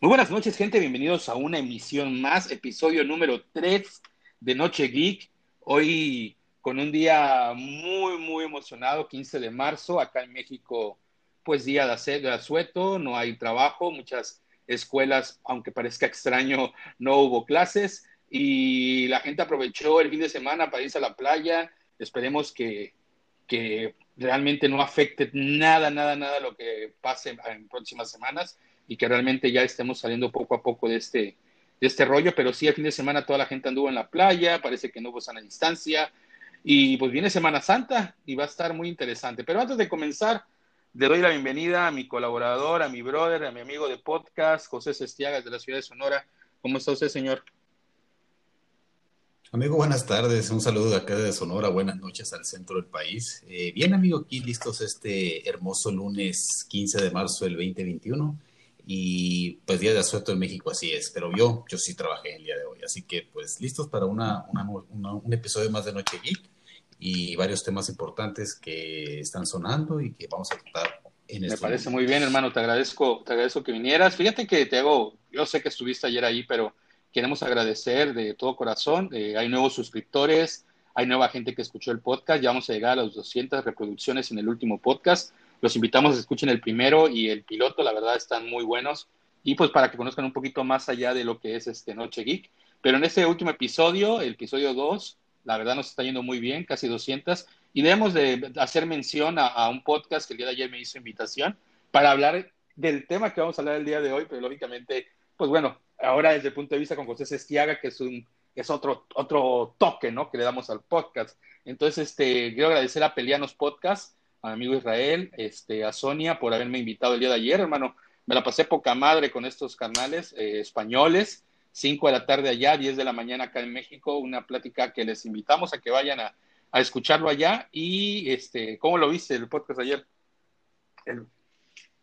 Muy buenas noches, gente. Bienvenidos a una emisión más, episodio número 3 de Noche Geek. Hoy con un día muy, muy emocionado, 15 de marzo, acá en México, pues día de asueto, no hay trabajo, muchas escuelas, aunque parezca extraño, no hubo clases y la gente aprovechó el fin de semana para irse a la playa. Esperemos que, que realmente no afecte nada, nada, nada lo que pase en próximas semanas y que realmente ya estemos saliendo poco a poco de este, de este rollo, pero sí, el fin de semana toda la gente anduvo en la playa, parece que no hubo sana distancia, y pues viene Semana Santa y va a estar muy interesante. Pero antes de comenzar, le doy la bienvenida a mi colaborador, a mi brother, a mi amigo de podcast, José Sestiagas de la ciudad de Sonora. ¿Cómo está usted, señor? Amigo, buenas tardes. Un saludo de acá de Sonora. Buenas noches al centro del país. Eh, bien, amigo, aquí listos este hermoso lunes 15 de marzo del 2021 y pues Día de Asueto en México así es, pero yo, yo sí trabajé el día de hoy, así que pues listos para una, un episodio más de Noche Geek y varios temas importantes que están sonando y que vamos a tratar en este Me parece muy bien, hermano, te agradezco, te agradezco que vinieras. Fíjate que te hago, yo sé que estuviste ayer ahí, pero queremos agradecer de todo corazón. Eh, hay nuevos suscriptores, hay nueva gente que escuchó el podcast, ya vamos a llegar a las 200 reproducciones en el último podcast. Los invitamos a que escuchen el primero y el piloto, la verdad están muy buenos. Y pues para que conozcan un poquito más allá de lo que es este Noche Geek. Pero en este último episodio, el episodio 2, la verdad nos está yendo muy bien, casi 200. Y debemos de hacer mención a, un podcast que el día de ayer me hizo invitación para hablar del tema que vamos a hablar el día de hoy, pero lógicamente, pues bueno, ahora desde el punto de vista con José Sestiaga, que es un es otro, otro toque, ¿no? Que le damos al podcast. Entonces, este, quiero agradecer a Pelianos Podcast amigo Israel, este, a Sonia por haberme invitado el día de ayer, hermano. Me la pasé poca madre con estos canales eh, españoles. 5 de la tarde allá, 10 de la mañana acá en México, una plática que les invitamos a que vayan a, a escucharlo allá. Y, este, ¿cómo lo viste el podcast ayer?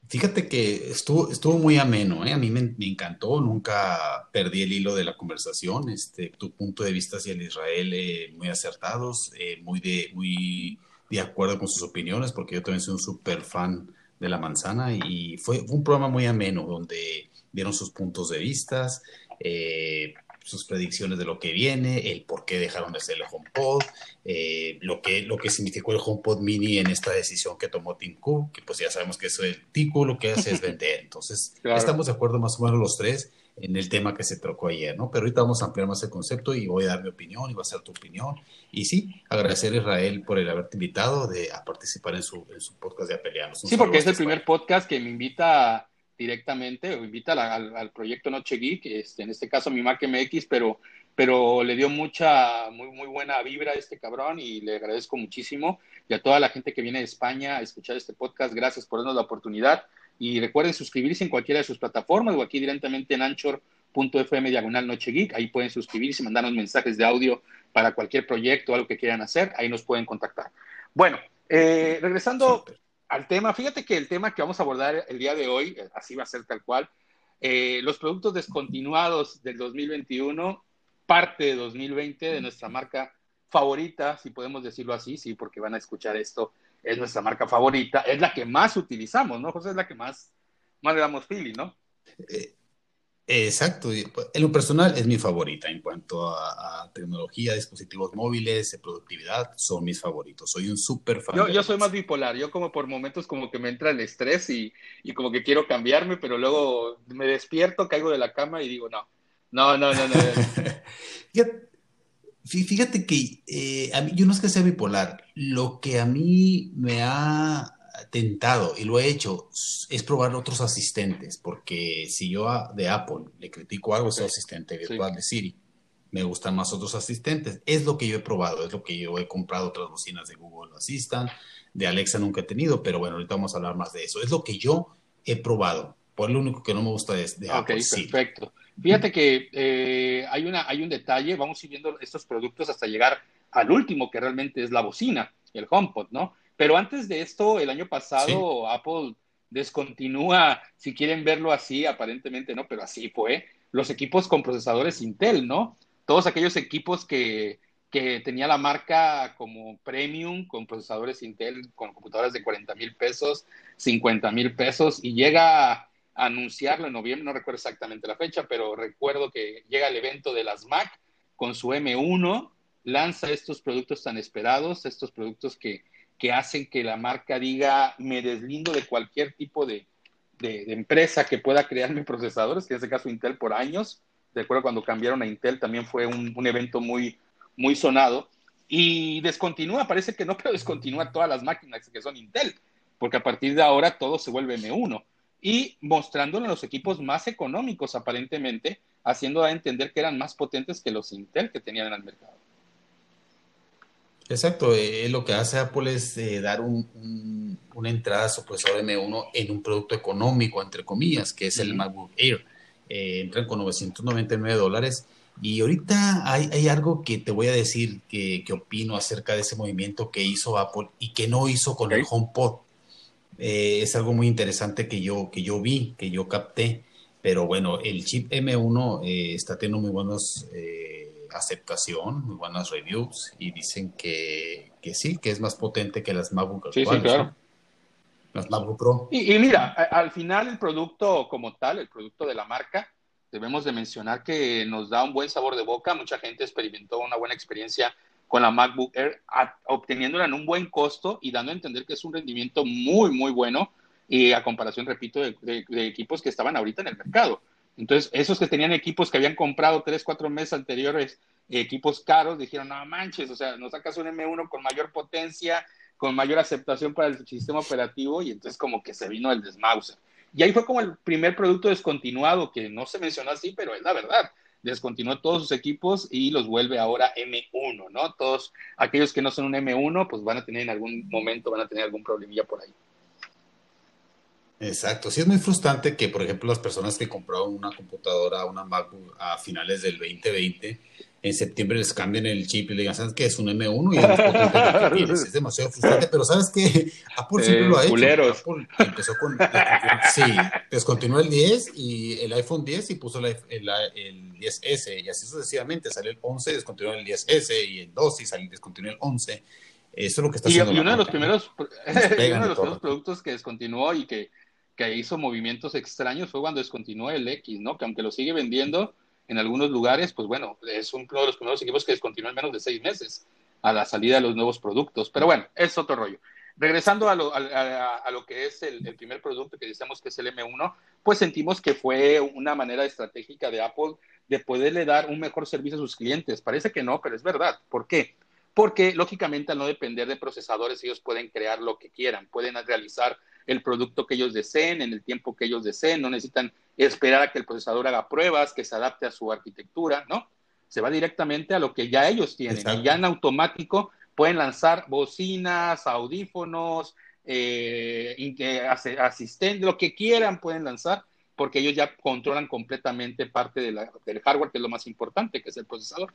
Fíjate que estuvo, estuvo muy ameno, ¿eh? a mí me, encantó, nunca perdí el hilo de la conversación, este, tu punto de vista hacia el Israel eh, muy acertados, eh, muy, de, muy de acuerdo con sus opiniones, porque yo también soy un súper fan de la manzana y fue, un programa muy ameno donde dieron sus puntos de vista, eh, sus predicciones de lo que viene, el por qué dejaron de hacer el HomePod, eh, lo, que, lo que significó el HomePod Mini en esta decisión que tomó Tim Cook, que pues ya sabemos que eso el Tico lo que hace es vender. Entonces, estamos de acuerdo más o menos los tres en el tema que se tocó ayer, ¿no? Pero ahorita vamos a ampliar más el concepto y voy a dar mi opinión y va a ser tu opinión. Y sí, agradecer a Israel por el haberte invitado de, a participar en su, en su podcast de Apeleanos. Sí, porque es el primer podcast que me invita directamente o invita al, proyecto Noche Geek, este, en este caso mi Mac MX, pero, pero le dio mucha, muy, muy buena vibra a este cabrón y le agradezco muchísimo. Y a toda la gente que viene de España a escuchar este podcast, gracias por darnos la oportunidad. Y recuerden suscribirse en cualquiera de sus plataformas o aquí directamente en anchor.fm diagonal Noche Geek. Ahí pueden suscribirse y mandarnos mensajes de audio para cualquier proyecto o algo que quieran hacer. Ahí nos pueden contactar. Bueno, eh, regresando al tema, fíjate que el tema que vamos a abordar el día de hoy, eh, así va a ser tal cual, eh, los productos descontinuados del 2021, parte de 2020 de nuestra marca favorita, si podemos decirlo así, sí, porque van a escuchar esto es nuestra marca favorita, es la que más utilizamos, ¿no, José? Es la que más, más le damos feeling, ¿no? Eh, exacto, pues, en lo personal es mi favorita en cuanto a, tecnología, dispositivos móviles, productividad, son mis favoritos. Soy un súper fan. Yo, yo soy más bipolar, yo como por momentos como que me entra el estrés y, y, como que quiero cambiarme, pero luego me despierto, caigo de la cama y digo, no, no, no, no, no. Fíjate que eh, a mí, yo no es que sea bipolar, lo que a mí me ha tentado y lo he hecho es probar otros asistentes, porque si yo de Apple le critico algo, es el asistente virtual de Siri. Me gustan más otros asistentes. Es lo que yo he probado, es lo que yo he comprado otras bocinas de Google Assistant, de Alexa nunca he tenido, pero bueno, ahorita vamos a hablar más de eso. Es lo que yo he probado. Por lo único que no me gusta es de Apple. Ok, perfecto. Fíjate que eh, hay, una, hay un detalle, vamos viendo estos productos hasta llegar al último, que realmente es la bocina, el HomePod, ¿no? Pero antes de esto, el año pasado Apple descontinúa, si quieren verlo así, aparentemente no, pero así fue, los equipos con procesadores Intel, ¿no? Todos aquellos equipos que, que tenía la marca como premium, con procesadores Intel, con computadoras de 40 mil pesos, 50 mil pesos, y llega anunciarlo en noviembre, no recuerdo exactamente la fecha, pero recuerdo que llega el evento de las Mac con su M1, lanza estos productos tan esperados, estos productos que, que hacen que la marca diga, me deslindo de cualquier tipo de, de, empresa que pueda crearme procesadores, que en este caso Intel por años. Recuerdo cuando cambiaron a Intel también fue un, un evento muy, muy sonado. Y descontinúa, parece que no, pero descontinúa todas las máquinas que son Intel, porque a partir de ahora todo se vuelve M1 y mostrándolo en los equipos más económicos aparentemente, haciendo a entender que eran más potentes que los Intel que tenían en el mercado. Exacto, eh, lo que hace Apple es eh, dar un, una entrada a su procesador M1 en un producto económico, entre comillas, que es el MacBook Air. Eh, entran con 999 dólares. Y ahorita hay, hay, algo que te voy a decir que, que, opino acerca de ese movimiento que hizo Apple y que no hizo con el HomePod. Eh, es algo muy interesante que yo, que yo vi, que yo capté. Pero bueno, el chip M1 eh, está teniendo muy buenas eh, aceptación, muy buenas reviews y dicen que, que, sí, que es más potente que las MacBook Sí, sí, claro. Las MacBook Pro. Y, y mira, al final el producto como tal, el producto de la marca, debemos de mencionar que nos da un buen sabor de boca. Mucha gente experimentó una buena experiencia con la MacBook Air, obteniéndola en un buen costo y dando a entender que es un rendimiento muy, muy bueno y a comparación, repito, de, equipos que estaban ahorita en el mercado. Entonces, esos que tenían equipos que habían comprado tres, cuatro meses anteriores, equipos caros, dijeron, no manches, o sea, nos sacas un M1 con mayor potencia, con mayor aceptación para el sistema operativo y entonces como que se vino el desmauser. Y ahí fue como el primer producto descontinuado, que no se mencionó así, pero es la verdad descontinuó todos sus equipos y los vuelve ahora M1, ¿no? Todos aquellos que no son un M1, pues van a tener en algún momento, van a tener algún problemilla por ahí. Exacto, sí es muy frustrante que, por ejemplo, las personas que compraron una computadora, una MacBook a finales del 2020, en septiembre les cambien el chip y le digan, ¿sabes qué? Es un M1 y es, es demasiado frustrante, pero ¿sabes qué? Apple siempre lo ha hecho. Apple empezó con, sí, descontinuó el 10 y el iPhone 10 y puso el, el, 10S y así sucesivamente, salió el 11, descontinuó el 10S y el 2 y salió, descontinuó el 11. Eso es lo que está haciendo. Y, uno, de los primeros, uno de los primeros productos que descontinuó y que, que hizo movimientos extraños fue cuando descontinuó el X, ¿no? Que aunque lo sigue vendiendo en algunos lugares, pues bueno, es uno de los primeros equipos que descontinuó en menos de seis meses a la salida de los nuevos productos. Pero bueno, es otro rollo. Regresando a lo, a, a lo que es el, el, primer producto que decíamos que es el M1, pues sentimos que fue una manera estratégica de Apple de poderle dar un mejor servicio a sus clientes. Parece que no, pero es verdad. ¿Por qué? Porque lógicamente al no depender de procesadores, ellos pueden crear lo que quieran, pueden realizar el producto que ellos deseen en el tiempo que ellos deseen, no necesitan esperar a que el procesador haga pruebas, que se adapte a su arquitectura, ¿no? Se va directamente a lo que ya ellos tienen y ya en automático pueden lanzar bocinas, audífonos, eh, asistentes, lo que quieran pueden lanzar porque ellos ya controlan completamente parte de la, del hardware, que es lo más importante, que es el procesador.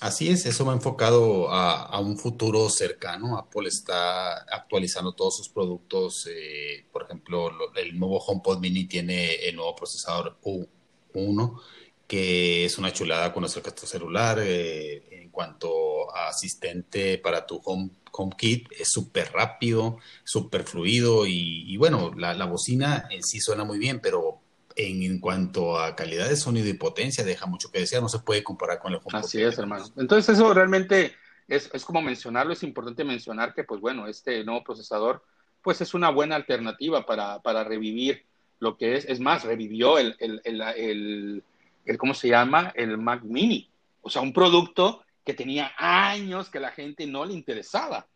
Así es, eso ha enfocado a, un futuro cercano. Apple está actualizando todos sus productos. Eh, por ejemplo, el nuevo HomePod Mini tiene el nuevo procesador U1, que es una chulada con nuestro celular. Eh, en cuanto a asistente para tu Home, HomeKit, es súper rápido, súper fluido y, bueno, la bocina en sí suena muy bien, pero en, cuanto a calidad de sonido y potencia, deja mucho que decir, no se puede comparar con el HomePod. Así es, hermano. Entonces eso realmente es, es, como mencionarlo, es importante mencionar que, pues bueno, este nuevo procesador, pues es una buena alternativa para, para revivir lo que es, es más, revivió el, el, el, el, ¿cómo se llama? El Mac Mini. O sea, un producto que tenía años que la gente no le interesaba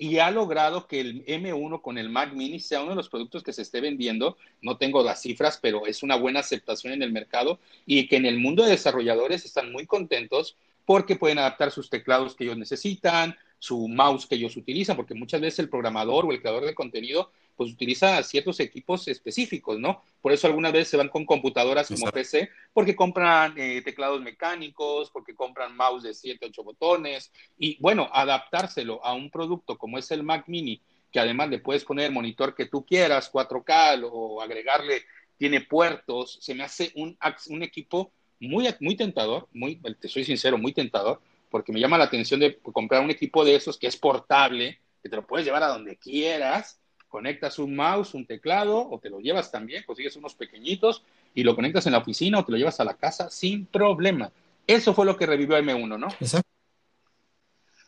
y ha logrado que el M1 con el Mac Mini sea uno de los productos que se esté vendiendo. No tengo las cifras, pero es una buena aceptación en el mercado y que en el mundo de desarrolladores están muy contentos porque pueden adaptar sus teclados que ellos necesitan, su mouse que ellos utilizan, porque muchas veces el programador o el creador de contenido pues utiliza ciertos equipos específicos, ¿no? Por eso algunas veces se van con computadoras como PC, porque compran eh, teclados mecánicos, porque compran mouse de 7, 8 botones, y bueno, adaptárselo a un producto como es el Mac Mini, que además le puedes poner el monitor que tú quieras, 4K, o agregarle, tiene puertos, se me hace un, un equipo muy, muy tentador, muy, te soy sincero, muy tentador, porque me llama la atención de comprar un equipo de esos que es portable, que te lo puedes llevar a donde quieras, conectas un mouse, un teclado, o te lo llevas también, consigues unos pequeñitos y lo conectas en la oficina o te lo llevas a la casa sin problema. Eso fue lo que revivió M1, ¿no? Exacto.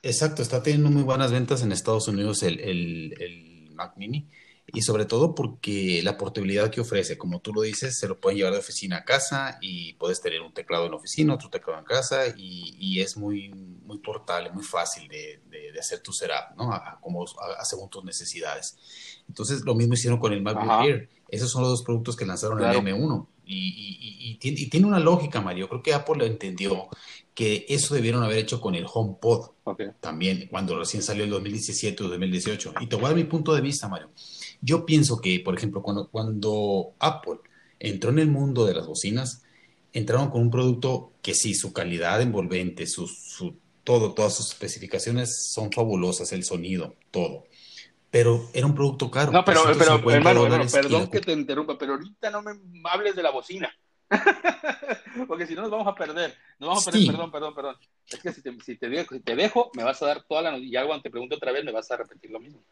Exacto, está teniendo muy buenas ventas en Estados Unidos el, el, el Mac Mini y sobre todo porque la portabilidad que ofrece, como tú lo dices, se lo pueden llevar de oficina a casa y puedes tener un teclado en la oficina, otro teclado en casa y, y es muy, muy portable, muy fácil de, de, de hacer tu setup, ¿no? A, como, a, según tus necesidades. Entonces, lo mismo hicieron con el MacBook Ajá. Air. Esos son los dos productos que lanzaron claro. el M1. Y, y, y, tiene, una lógica, Mario. Creo que Apple lo entendió que eso debieron haber hecho con el HomePod okay. también, cuando recién salió el 2017 o 2018. Y te voy a dar mi punto de vista, Mario. Yo pienso que, por ejemplo, cuando, cuando Apple entró en el mundo de las bocinas, entraron con un producto que sí, su calidad envolvente, su, su, todo, todas sus especificaciones son fabulosas, el sonido, todo. Pero era un producto caro. No, pero, pero hermano, hermano, perdón que te interrumpa, pero ahorita no me hables de la bocina. Porque si no nos vamos a perder. Nos vamos a perder, sí. perdón, perdón, perdón. Es que si te, si, te dejo, si te dejo, me vas a dar toda la noticia. Y algo te pregunto otra vez, me vas a repetir lo mismo.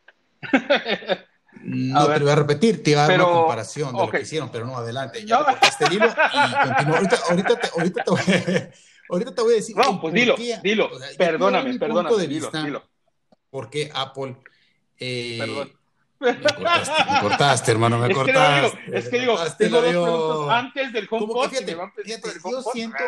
No, te voy a repetir, te iba a dar pero, una comparación de okay. lo que hicieron, pero no, adelante. Ya no. este hilo y continúo. Ahorita, ahorita, te, ahorita, te voy, ahorita te voy a decir. No, pues dilo, qué, dilo. O sea, perdóname, perdóname. Dilo, vista, dilo. ¿Por qué Apple. Eh, Perdón. Me cortaste, me cortaste, hermano, me es cortaste. Que digo, es que digo, tengo dos preguntas antes del HomePod. Fíjate, fíjate, yo siento,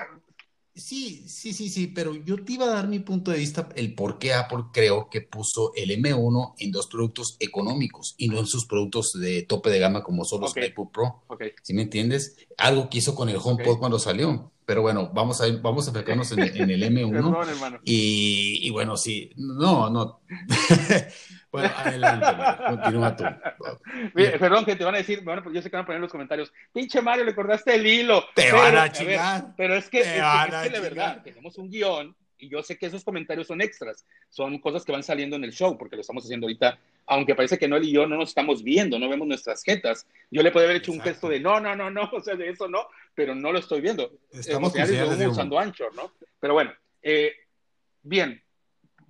Sí, sí, sí, sí, pero yo te iba a dar mi punto de vista, el por qué Apple creo que puso el M1 en dos productos económicos y no en sus productos de tope de gama como son los okay. MacBook Pro. Okay. ¿Sí me entiendes? Algo que hizo con el HomePod okay. cuando salió. Pero bueno, vamos a, vamos a enfocarnos en, en, el M1. Perdón, y, y, bueno, sí, no, no. bueno, adelante, continúa tú. Bien, perdón, que te van a decir, bueno, pues yo sé que van a poner en los comentarios, pinche Mario, le cortaste el hilo. Te pero, van a chingar. A ver, pero es que, es, es que de verdad, tenemos un guion y yo sé que esos comentarios son extras, son cosas que van saliendo en el show, porque lo estamos haciendo ahorita, aunque parece que Noel y yo no nos estamos viendo, no vemos nuestras jetas. Yo le podría haber hecho Exacto. un gesto de no, no, no, no, o sea, de eso no, pero no lo estoy viendo. Estamos eh, usando Anchor, ¿no? Pero bueno, eh, bien,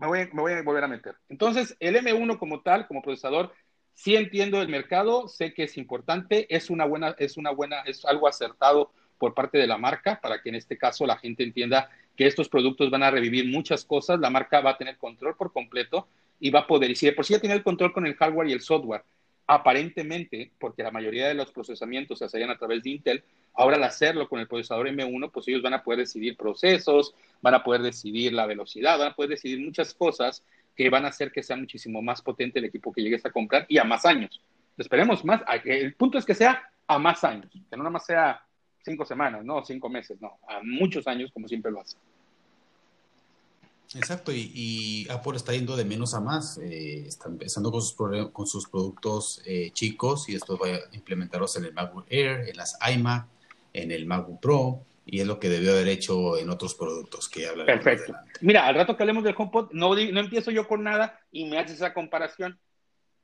me voy, me voy a volver a meter. Entonces, el M1 como tal, como procesador, sí entiendo el mercado, sé que es importante, es una buena, es una buena, es algo acertado por parte de la marca para que en este caso la gente entienda que estos productos van a revivir muchas cosas, la marca va a tener control por completo y va a poder, y si de por sí ya tiene el control con el hardware y el software, aparentemente, porque la mayoría de los procesamientos se hacían a través de Intel, ahora al hacerlo con el procesador M1, pues ellos van a poder decidir procesos, van a poder decidir la velocidad, van a poder decidir muchas cosas que van a hacer que sea muchísimo más potente el equipo que llegues a comprar y a más años. Esperemos más, el punto es que sea a más años, que no nada más sea cinco semanas, no cinco meses, no, a muchos años como siempre lo hace. Exacto, y, y, Apple está yendo de menos a más, eh, está empezando con sus, con sus productos eh, chicos y después va a implementarlos en el MacBook Air, en las iMac, en el MacBook Pro, y es lo que debió haber hecho en otros productos que hablaremos Perfecto. Mira, al rato que hablemos del HomePod, no, no empiezo yo con nada y me haces esa comparación,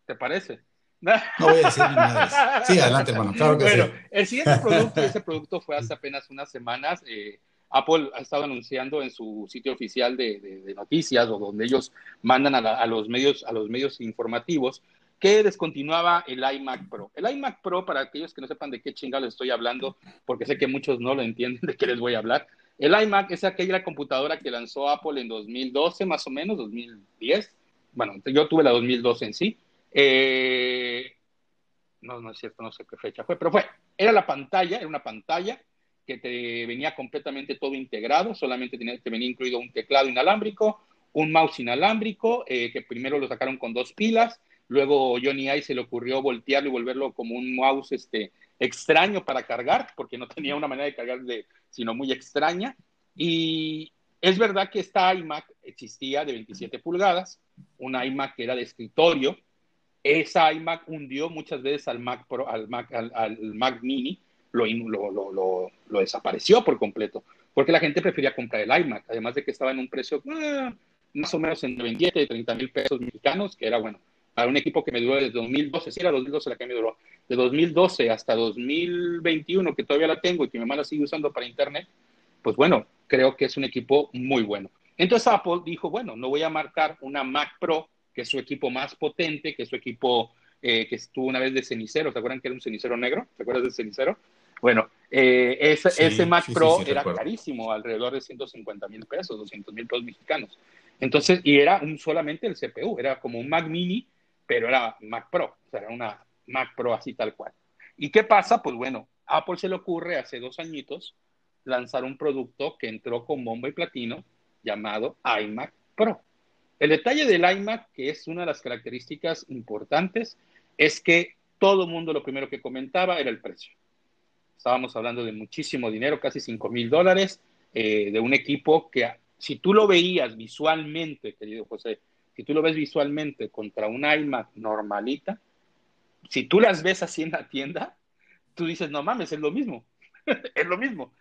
¿te parece? No voy a decir nada. Sí, adelante, hermano. Claro que bueno, sí. el siguiente producto, ese producto fue hace apenas unas semanas. Eh, Apple ha estado anunciando en su sitio oficial de, noticias o donde ellos mandan a, los medios, a los medios informativos que descontinuaba el iMac Pro. El iMac Pro, para aquellos que no sepan de qué chingados estoy hablando, porque sé que muchos no lo entienden de qué les voy a hablar, el iMac es aquella computadora que lanzó Apple en 2012, más o menos, 2010. Bueno, yo tuve la 2012 en sí. Eh, no, no es cierto, no sé qué fecha fue, pero fue, era la pantalla, era una pantalla que te venía completamente todo integrado, solamente tenía, te venía incluido un teclado inalámbrico, un mouse inalámbrico, eh, que primero lo sacaron con dos pilas, luego Johnny Ive se le ocurrió voltearlo y volverlo como un mouse este, extraño para cargar, porque no tenía una manera de cargar de, sino muy extraña, y es verdad que esta iMac existía de 27 pulgadas, una iMac que era de escritorio, esa iMac hundió muchas veces al Mac, Pro, al, Mac, al, al Mac Mini, lo, lo, lo, lo, desapareció por completo, porque la gente prefería comprar el iMac, además de que estaba en un precio eh, más o menos entre 27 y 30 mil pesos mexicanos, que era bueno, para un equipo que me duró desde 2012, sí era 2012 la que me duró, de 2012 hasta 2021, que todavía la tengo y que mi mamá la sigue usando para internet, pues bueno, creo que es un equipo muy bueno. Entonces Apple dijo, bueno, no voy a marcar una Mac Pro que es su equipo más potente, que es su equipo eh, que estuvo una vez de cenicero, ¿te acuerdan que era un cenicero negro? ¿Te acuerdas del cenicero? Bueno, eh, ese, Mac Pro era carísimo, alrededor de 150 mil pesos, 200 mil pesos mexicanos. Entonces, y era un, solamente el CPU, era como un Mac mini, pero era Mac Pro, o sea, era una Mac Pro así tal cual. ¿Y qué pasa? Pues bueno, Apple se le ocurre hace dos añitos lanzar un producto que entró con bomba y platino llamado iMac Pro. El detalle del iMac, que es una de las características importantes, es que todo el mundo lo primero que comentaba era el precio. Estábamos hablando de muchísimo dinero, casi 5 mil dólares, eh, de un equipo que si tú lo veías visualmente, querido José, si tú lo ves visualmente contra un iMac normalita, si tú las ves así en la tienda, tú dices, no mames, es lo mismo, es lo mismo.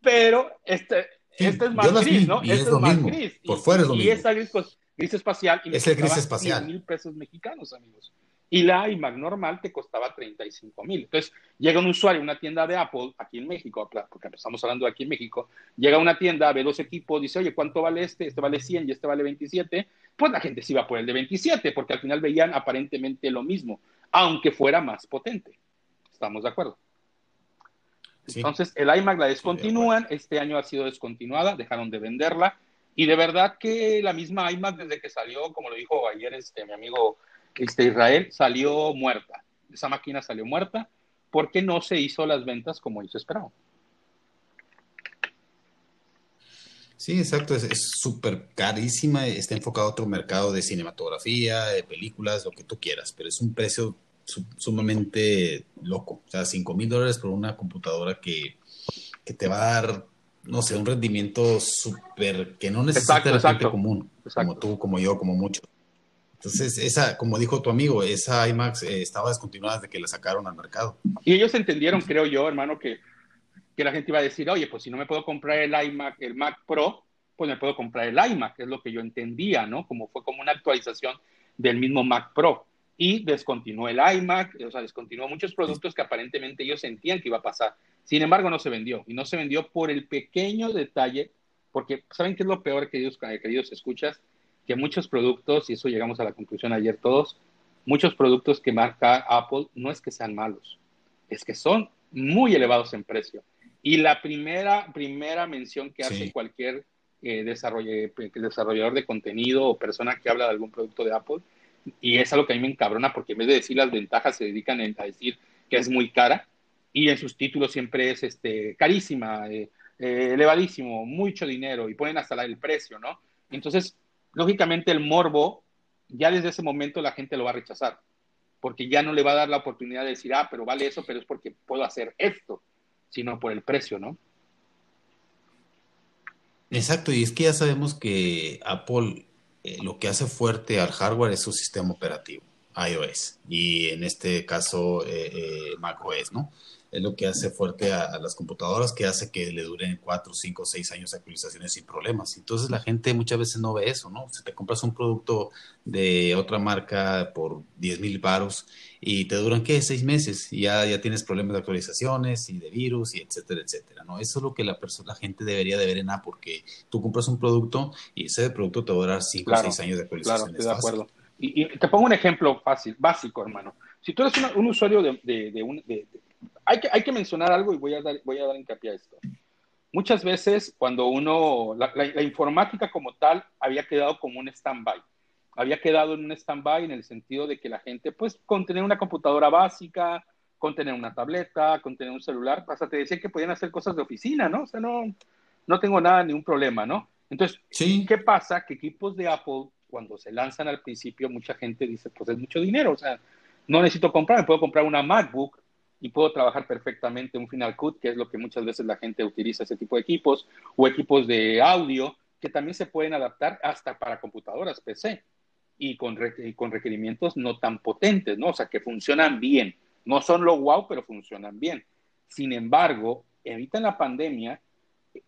Pero este, este es más gris, ¿no? este es, más gris. Por fuera es lo mismo. Y esa gris, gris espacial. Y es el gris espacial. mil pesos mexicanos, amigos. Y la iMac normal te costaba 35 mil. Entonces, llega un usuario a una tienda de Apple, aquí en México, porque estamos hablando de aquí en México, llega a una tienda, ve los equipos, dice, oye, ¿cuánto vale este? Este vale 100 y este vale 27. Pues la gente se iba por el de 27, porque al final veían aparentemente lo mismo, aunque fuera más potente. ¿Estamos de acuerdo? Entonces, el iMac la descontinúan, este año ha sido descontinuada, dejaron de venderla, y de verdad que la misma iMac desde que salió, como lo dijo ayer este, mi amigo este, Israel, salió muerta. Esa máquina salió muerta porque no se hizo las ventas como hizo esperado. Sí, exacto, es súper carísima, está enfocado a otro mercado de cinematografía, de películas, lo que tú quieras, pero es un precio sumamente loco, o sea, 5 mil dólares por una computadora que, que, te va a dar, no sé, un rendimiento súper, que no necesita la gente común, como tú, como yo, como muchos. Entonces, esa, como dijo tu amigo, esa IMAX eh, estaba descontinuada desde que la sacaron al mercado. Y ellos entendieron, creo yo, hermano, que, que la gente iba a decir, oye, pues si no me puedo comprar el iMac, el Mac Pro, pues me puedo comprar el iMac, es lo que yo entendía, ¿no? Como fue como una actualización del mismo Mac Pro. Y descontinuó el iMac, o sea, descontinuó muchos productos que aparentemente ellos sentían que iba a pasar. Sin embargo, no se vendió. Y no se vendió por el pequeño detalle, porque ¿saben qué es lo peor, queridos, queridos escuchas? Que muchos productos, y eso llegamos a la conclusión ayer todos, muchos productos que marca Apple no es que sean malos, es que son muy elevados en precio. Y la primera, primera mención que hace cualquier eh, desarrollador de contenido o persona que habla de algún producto de Apple, y es algo que a mí me encabrona porque en vez de decir las ventajas se dedican a decir que es muy cara, y en sus títulos siempre es este, carísima, eh, eh, elevadísimo, mucho dinero, y ponen hasta el precio, ¿no? Entonces, lógicamente el morbo, ya desde ese momento la gente lo va a rechazar, porque ya no le va a dar la oportunidad de decir, ah, pero vale eso, pero es porque puedo hacer esto, sino por el precio, ¿no? Exacto, y es que ya sabemos que Apple eh, lo que hace fuerte al hardware es su sistema operativo, iOS, y en este caso eh, eh, macOS, ¿no? Es lo que hace fuerte a, las computadoras, que hace que le duren 4, 5, 6 años de actualizaciones sin problemas. Entonces la gente muchas veces no ve eso, ¿no? Si te compras un producto de otra marca por 10 mil baros y te duran, ¿qué? 6 meses y ya, ya tienes problemas de actualizaciones y de virus y etcétera, etcétera, ¿no? Eso es lo que la, persona, la gente debería de ver en Apple, porque tú compras un producto y ese producto te va a durar 5 o 6 años de actualizaciones. Claro, estoy de acuerdo. Y, te pongo un ejemplo fácil, básico, hermano. Si tú eres un usuario de, de, un, de, hay que, hay que mencionar algo y voy a dar, voy a dar hincapié a esto. Muchas veces cuando uno, la, informática como tal había quedado como un stand-by. Había quedado en un stand-by en el sentido de que la gente, pues, con tener una computadora básica, con tener una tableta, con tener un celular, hasta te decía que podían hacer cosas de oficina, ¿no? O sea, no, no tengo nada, ningún problema, ¿no? Entonces, sí. ¿qué pasa? Que equipos de Apple, cuando se lanzan al principio, mucha gente dice, pues es mucho dinero, o sea, no necesito comprar, me puedo comprar una MacBook y puedo trabajar perfectamente un Final Cut, que es lo que muchas veces la gente utiliza ese tipo de equipos, o equipos de audio que también se pueden adaptar hasta para computadoras PC y con, con requerimientos no tan potentes, ¿no? O sea, que funcionan bien. No son lo wow, pero funcionan bien. Sin embargo, ahorita la pandemia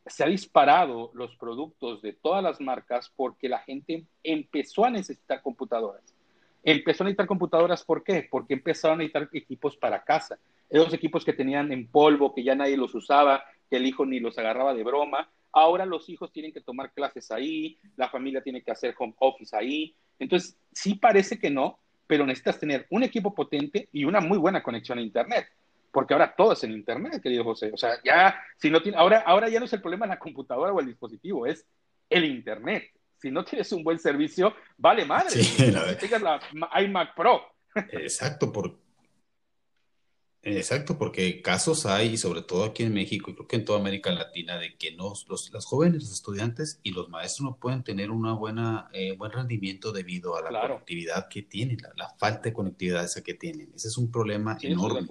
se ha disparado los productos de todas las marcas porque la gente empezó a necesitar computadoras. Empezó a necesitar computadoras, ¿por qué? Porque empezaron a necesitar equipos para casa esos equipos que tenían en polvo, que ya nadie los usaba, que el hijo ni los agarraba de broma, ahora los hijos tienen que tomar clases ahí, la familia tiene que hacer home office ahí. Entonces, sí parece que no, pero necesitas tener un equipo potente y una muy buena conexión a Internet. Porque ahora todo es en Internet, querido José. O sea, ya, si no tiene, ahora, ahora ya no es el problema la computadora o el dispositivo, es el Internet. Si no tienes un buen servicio, vale madre. Sí, la... tengas la iMac Pro. Exacto, por, Exacto, porque casos hay, sobre todo aquí en México y creo que en toda América Latina, de que no, los, las jóvenes, los estudiantes y los maestros no pueden tener una buena eh, buen rendimiento debido a la conectividad que tienen, la, falta de conectividad esa que tienen. Ese es un problema enorme.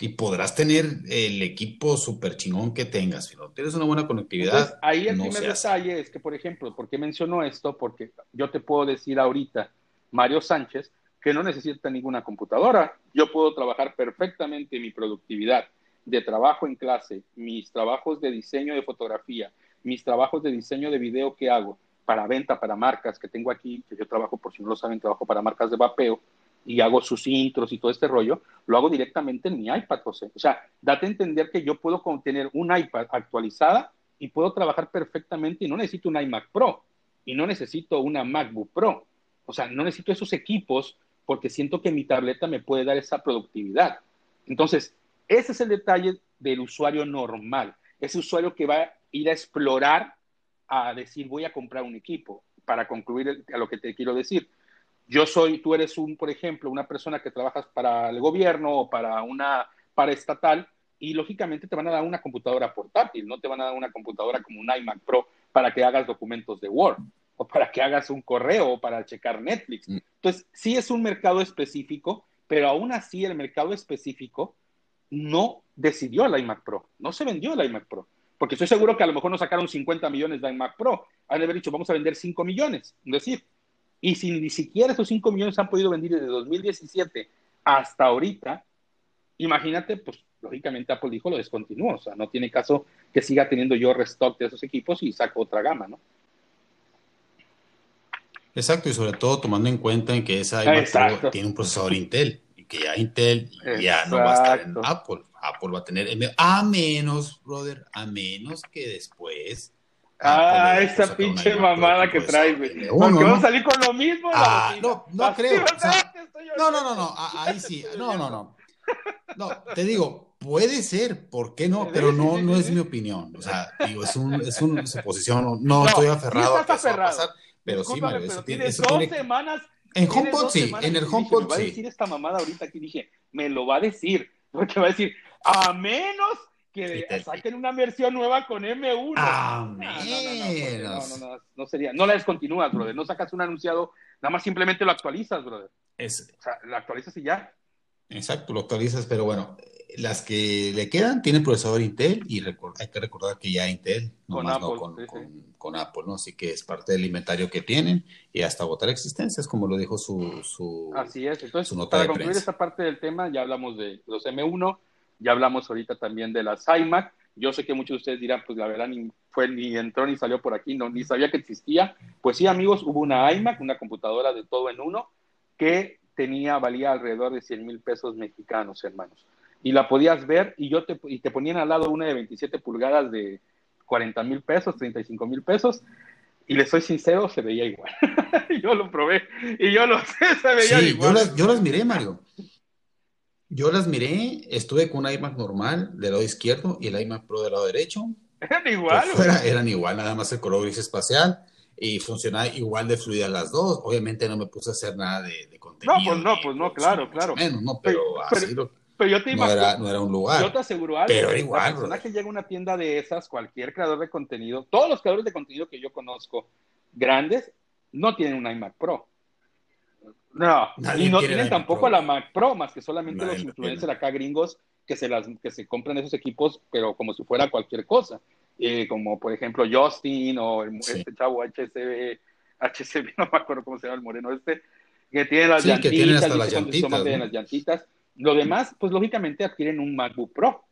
Y podrás tener el equipo súper chingón que tengas, si no tienes una buena conectividad. ahí el primer detalle es que, por ejemplo, ¿por qué menciono esto? Porque yo te puedo decir ahorita, Mario Sánchez, que no necesita ninguna computadora. Yo puedo trabajar perfectamente mi productividad de trabajo en clase, mis trabajos de diseño de fotografía, mis trabajos de diseño de video que hago para venta, para marcas que tengo aquí, que yo trabajo, por si no lo saben, trabajo para marcas de vapeo y hago sus intros y todo este rollo, lo hago directamente en mi iPad, José. O sea, date a entender que yo puedo tener un iPad actualizada y puedo trabajar perfectamente y no necesito un iMac Pro y no necesito una MacBook Pro. O sea, no necesito esos equipos porque siento que mi tableta me puede dar esa productividad. Entonces, ese es el detalle del usuario normal, ese usuario que va a ir a explorar, a decir, voy a comprar un equipo, para concluir a lo que te quiero decir. Yo soy, tú eres un, por ejemplo, una persona que trabajas para el gobierno o para una para estatal y lógicamente te van a dar una computadora portátil, no te van a dar una computadora como un iMac Pro para que hagas documentos de Word o para que hagas un correo o para checar Netflix. Mm. Entonces, sí es un mercado específico, pero aún así el mercado específico no decidió el iMac Pro, no se vendió el iMac Pro, porque estoy seguro que a lo mejor no sacaron 50 millones de iMac Pro, han de haber dicho, vamos a vender 5 millones, es decir, y si ni siquiera esos 5 millones han podido vender desde 2017 hasta ahorita, imagínate, pues lógicamente Apple dijo lo descontinúo, o sea, no tiene caso que siga teniendo yo restock de esos equipos y saco otra gama, ¿no? Exacto, y sobre todo tomando en cuenta en que esa iMac tiene un procesador Intel y que ya Intel ya no va a estar en Apple. Apple va a tener, a menos, brother, a menos que después. Ah, esa pinche mamada que trae, güey. Porque vamos a salir con lo mismo. Ah, no, no creo. no, no, no, no, ahí sí. No, no, no. No, te digo, puede ser, ¿por qué no? Pero no, no es mi opinión. O sea, digo, es, un, es una suposición. No, estoy aferrado a que eso va a pasar. Pero sí, Mario, eso, tiene, eso dos semanas. En HomePod sí, en el HomePod sí. Me va a decir esta mamada ahorita aquí, dije, me lo va a decir, porque va a decir, a menos que saquen una versión nueva con M1. Ah, no, no, no, no, sería, no la descontinúas, brother, no sacas un anunciado, nada más simplemente lo actualizas, brother. Es, o sea, lo actualizas y ya. Exacto, lo actualizas, pero bueno, las que le quedan tienen procesador Intel y hay que recordar que ya Intel, con Apple, no con, Apple, ¿no? Así que es parte del inventario que tienen y hasta votar existencias, como lo dijo su, su Así es, entonces, para concluir esta parte del tema, ya hablamos de los M1, ya hablamos ahorita también de las iMac. Yo sé que muchos de ustedes dirán, pues la verdad ni fue ni entró ni salió por aquí, no ni sabía que existía. Pues sí, amigos, hubo una iMac, una computadora de todo en uno que tenía, valía alrededor de 100 mil pesos mexicanos, hermanos. Y la podías ver y, yo te, y te ponían al lado una de 27 pulgadas de 40 mil pesos, 35 mil pesos. Y le soy sincero, se veía igual. yo lo probé y yo lo sé, se veía igual. Yo las, yo las miré, Mario. Yo las miré, estuve con un iMac normal del lado izquierdo y el iMac Pro del lado derecho. Eran igual. eran igual, nada más el color gris espacial y funcionaba igual de fluida las dos. Obviamente no me puse a hacer nada de, contenido. No, pues no, pues no, claro, claro. Menos, no, pero, así lo, pero yo te no, era, no era un lugar. Yo te aseguro algo. Pero igual. La persona que llega a una tienda de esas, cualquier creador de contenido, todos los creadores de contenido que yo conozco, grandes, no tienen un iMac Pro. No, y no tienen tampoco la Mac Pro, más que solamente los influencers acá gringos que se, las, que se compran esos equipos, pero como si fuera cualquier cosa. Eh, como por ejemplo Justin o este chavo HCB, HCB, no me acuerdo cómo se llama el moreno este, que tiene las sí, llantitas, que tiene hasta las llantitas, ¿no? las llantitas. Lo demás, pues lógicamente adquieren un MacBook Pro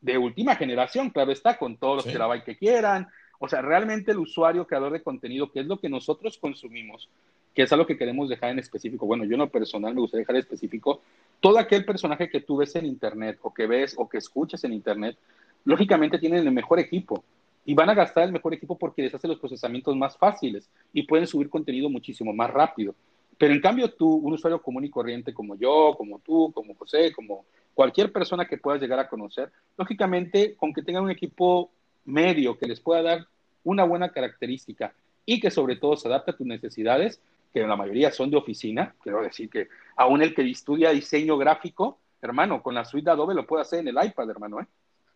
de última generación, claro está, con todos los terabytes que quieran. O sea, realmente el usuario, creador de contenido, que es lo que nosotros consumimos, que es algo que queremos dejar en específico. Bueno, yo en lo personal me gustaría dejar en específico todo aquel personaje que tú ves en Internet o que ves o que escuchas en Internet, lógicamente tienen el mejor equipo y van a gastar el mejor equipo porque les hace los procesamientos más fáciles y pueden subir contenido muchísimo más rápido. Pero en cambio tú, un usuario común y corriente como yo, como tú, como José, como cualquier persona que puedas llegar a conocer, lógicamente con que tengan un equipo medio que les pueda dar una buena característica y que sobre todo se adapte a tus necesidades, que la mayoría son de oficina, quiero decir que aún el que estudia diseño gráfico, hermano, con la suite de Adobe lo puede hacer en el iPad, hermano, ¿eh?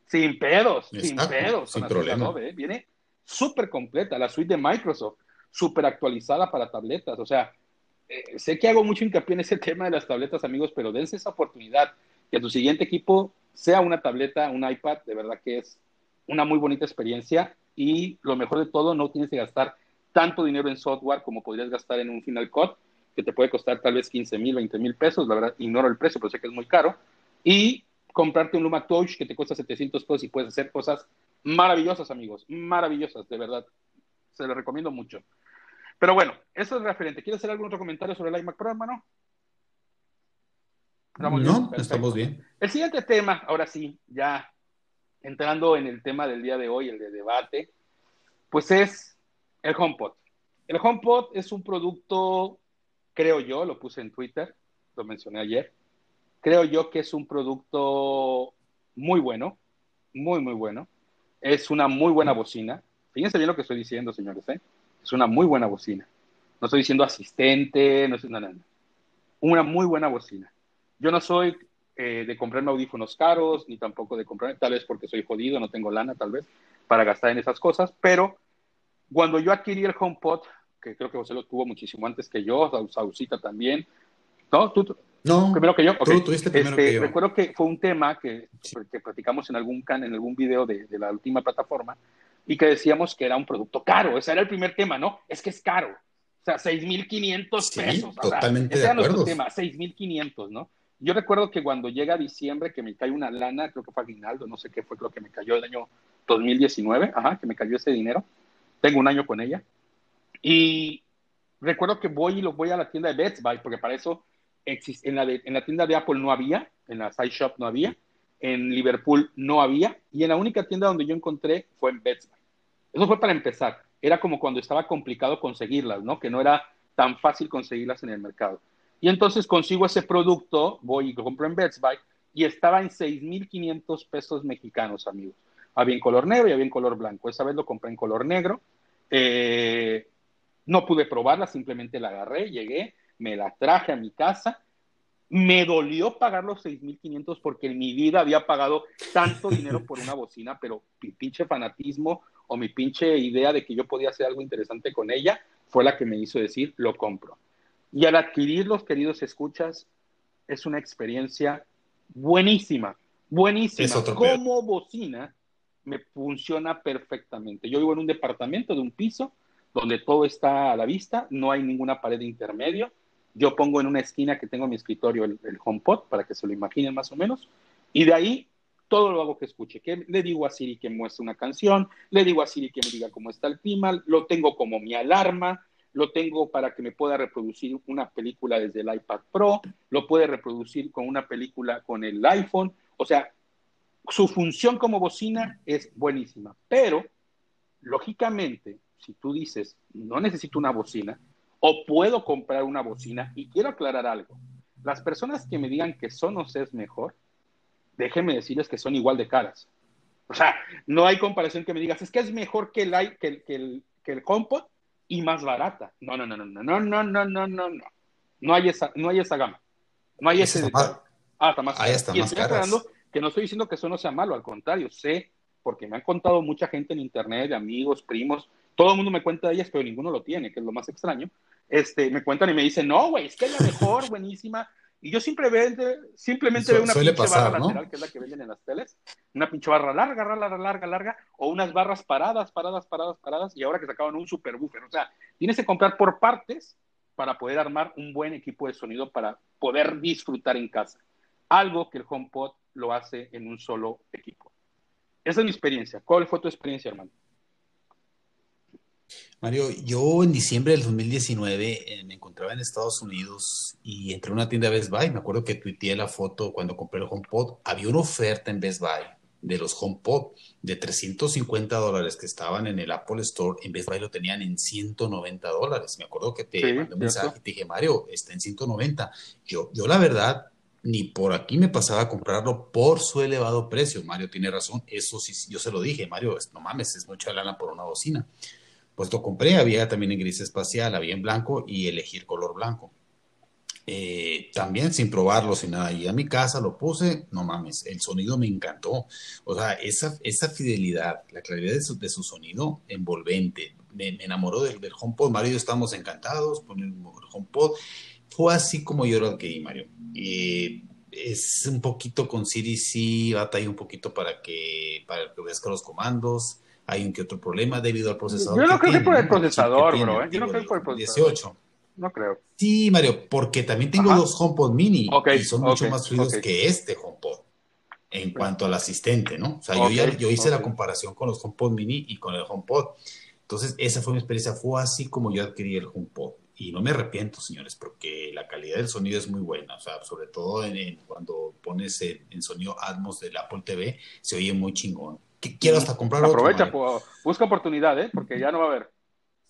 Sin pedos, sin pedos, sin problema. Adobe, ¿eh? Viene súper completa, la suite de Microsoft, súper actualizada para tabletas, o sea, eh, sé que hago mucho hincapié en ese tema de las tabletas, amigos, pero dense esa oportunidad, que tu siguiente equipo sea una tableta, un iPad, de verdad que es una muy bonita experiencia y lo mejor de todo, no tienes que gastar tanto dinero en software como podrías gastar en un Final Cut, que te puede costar tal vez 15 mil, 20 mil pesos, la verdad, ignoro el precio, pero sé que es muy caro, y comprarte un Luma Touch que te cuesta 700 pesos y puedes hacer cosas maravillosas, amigos, maravillosas, de verdad. Se lo recomiendo mucho. Pero bueno, eso es referente. ¿Quieres hacer algún otro comentario sobre el iMac Pro, hermano? no, estamos bien. El siguiente tema, ahora sí, ya entrando en el tema del día de hoy, el de debate, pues es el HomePod. El HomePod es un producto, creo yo, lo puse en Twitter, lo mencioné ayer, creo yo que es un producto muy bueno, muy, muy bueno. Es una muy buena bocina. Fíjense bien lo que estoy diciendo, señores. ¿eh? Es una muy buena bocina. No estoy diciendo asistente, no es nada. Una muy buena bocina. Yo no soy eh, de comprarme audífonos caros, ni tampoco de comprarme, tal vez porque soy jodido, no tengo lana, tal vez, para gastar en esas cosas, pero cuando yo adquirí el HomePod, que creo que José lo tuvo muchísimo antes que yo, Sausita también, ¿no? ¿Tú, no, primero que yo. Tú tuviste primero este, que yo. Recuerdo que fue un tema que, que platicamos en algún can, en algún video de, de, la última plataforma y que decíamos que era un producto caro. Ese era el primer tema, ¿no? Es que es caro. O sea, 6.500 sí, pesos. Totalmente o sea, ese de era acuerdo. nuestro tema, 6.500, ¿no? Yo recuerdo que cuando llega diciembre, que me cae una lana, creo que fue aguinaldo, no sé qué fue lo que me cayó el año 2019, ajá, que me cayó ese dinero. Tengo un año con ella. Y recuerdo que voy y lo voy a la tienda de Best Buy, porque para eso en, la de, en la tienda de Apple no había, en la Side Shop no había, en Liverpool no había, y en la única tienda donde yo encontré fue en Best. Eso fue para empezar. Era como cuando estaba complicado conseguirlas, ¿no? Que no era tan fácil conseguirlas en el mercado. Y entonces consigo ese producto, voy y compro en Best y estaba en 6.500 pesos mexicanos, amigos. Había en color negro y había en color blanco. Esa vez lo compré en color negro. Eh, no pude probarla, simplemente la agarré, llegué, me la traje a mi casa. Me dolió pagar los 6.500 porque en mi vida había pagado tanto dinero por una bocina, pero mi pinche fanatismo o mi pinche idea de que yo podía hacer algo interesante con ella fue la que me hizo decir, lo compro. Y al adquirirlos, queridos escuchas, es una experiencia buenísima, buenísima. Como bocina me funciona perfectamente. Yo vivo en un departamento de un piso donde todo está a la vista, no hay ninguna pared de intermedio. Yo pongo en una esquina que tengo mi escritorio el, el HomePod para que se lo imaginen más o menos. Y de ahí todo lo hago que escuche. Que le digo a Siri que muestre una canción, le digo a Siri que me diga cómo está el clima, lo tengo como mi alarma, lo tengo para que me pueda reproducir una película desde el iPad Pro, lo puede reproducir con una película con el iPhone. O sea, su función como bocina es buenísima, pero lógicamente, si tú dices, no necesito una bocina, o puedo comprar una bocina, y quiero aclarar algo, las personas que me digan que Sonos es mejor, déjenme decirles que son igual de caras. O sea, no hay comparación que me digas, es que es mejor que el, que el, que el, que el HomePod y más barata. No, no, no, no, no, no, no, no, no, no, no. No hay esa, no hay esa gama. No hay ese más, Ah, está más Ahí está y más estoy caras. aclarando que no estoy diciendo que eso no sea malo, al contrario, sé, porque me han contado mucha gente en internet, de amigos, primos, todo el mundo me cuenta de ellas, pero ninguno lo tiene, que es lo más extraño. Este, me cuentan y me dicen, no, güey, es que es la mejor, buenísima. Y yo simplemente, simplemente Su- veo una pinche pasar, barra ¿no? lateral, que es la que venden en las teles, una pinche barra larga, larga, larga, larga, o unas barras paradas, paradas, paradas, paradas, y ahora que sacaban un super buffer. O sea, tienes que comprar por partes para poder armar un buen equipo de sonido para poder disfrutar en casa. Algo que el HomePod lo hace en un solo equipo. Esa es mi experiencia. ¿Cuál fue tu experiencia, hermano? Mario, yo en diciembre del 2019 eh, me encontraba en Estados Unidos y entré a una tienda Best Buy. Me acuerdo que tuiteé la foto cuando compré el HomePod. Había una oferta en Best Buy de los HomePod de 350 dólares que estaban en el Apple Store, en de ahí lo tenían en 190 dólares. Me acuerdo que te mandé un mensaje y te dije, Mario, está en 190. Yo, yo la verdad, ni por aquí me pasaba a comprarlo por su elevado precio. Mario tiene razón, eso sí, yo se lo dije, Mario, no mames, es mucha lana por una bocina. Pues lo compré, había también en gris espacial, había en blanco y elegir color blanco. Eh, también sin probarlo, sin nada. Y a mi casa lo puse, no mames, el sonido me encantó. O sea, esa, esa fidelidad, la claridad de su, de su sonido envolvente, me, enamoró del, del, HomePod. Mario estamos encantados con el, HomePod. Fue así como yo lo adquirí, Mario. Y es un poquito con Siri, sí, batalla un poquito para que, para que obedezca los comandos. Hay un que otro problema debido al procesador. Yo no creo que por el procesador, bro. ¿eh? Yo no creo que por el procesador. 18 no creo. Sí, Mario, porque también tengo dos HomePod mini y son mucho más fluidos que este HomePod en cuanto al asistente, ¿no? O sea, yo, ya, yo hice la comparación con los HomePod mini y con el HomePod. Entonces, esa fue mi experiencia, fue así como yo adquirí el HomePod. Y no me arrepiento, señores, porque la calidad del sonido es muy buena. O sea, sobre todo en, cuando pones en, sonido Atmos del Apple TV, se oye muy chingón. Quiero hasta comprar Aprovecha, busca oportunidad, ¿eh? Porque ya no va a haber.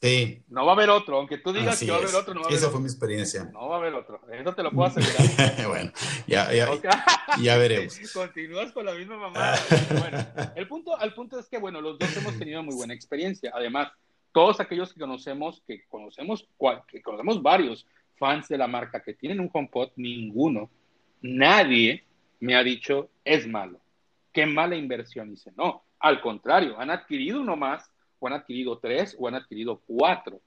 Sí. No va a haber otro, aunque tú digas que va a haber otro, no va a haber Esa fue mi experiencia. No va a haber otro, eso te lo puedo asegurar. bueno, ya, ya, ya veremos. Continúas con la misma mamá. bueno, el punto, el punto es que, bueno, los dos hemos tenido muy buena experiencia. Además, todos aquellos que conocemos, que conocemos, que conocemos varios fans de la marca que tienen un HomePod, ninguno, nadie me ha dicho es malo. Qué mala inversión. Dice, no, al contrario, han adquirido uno más o han adquirido tres o han adquirido cuatro.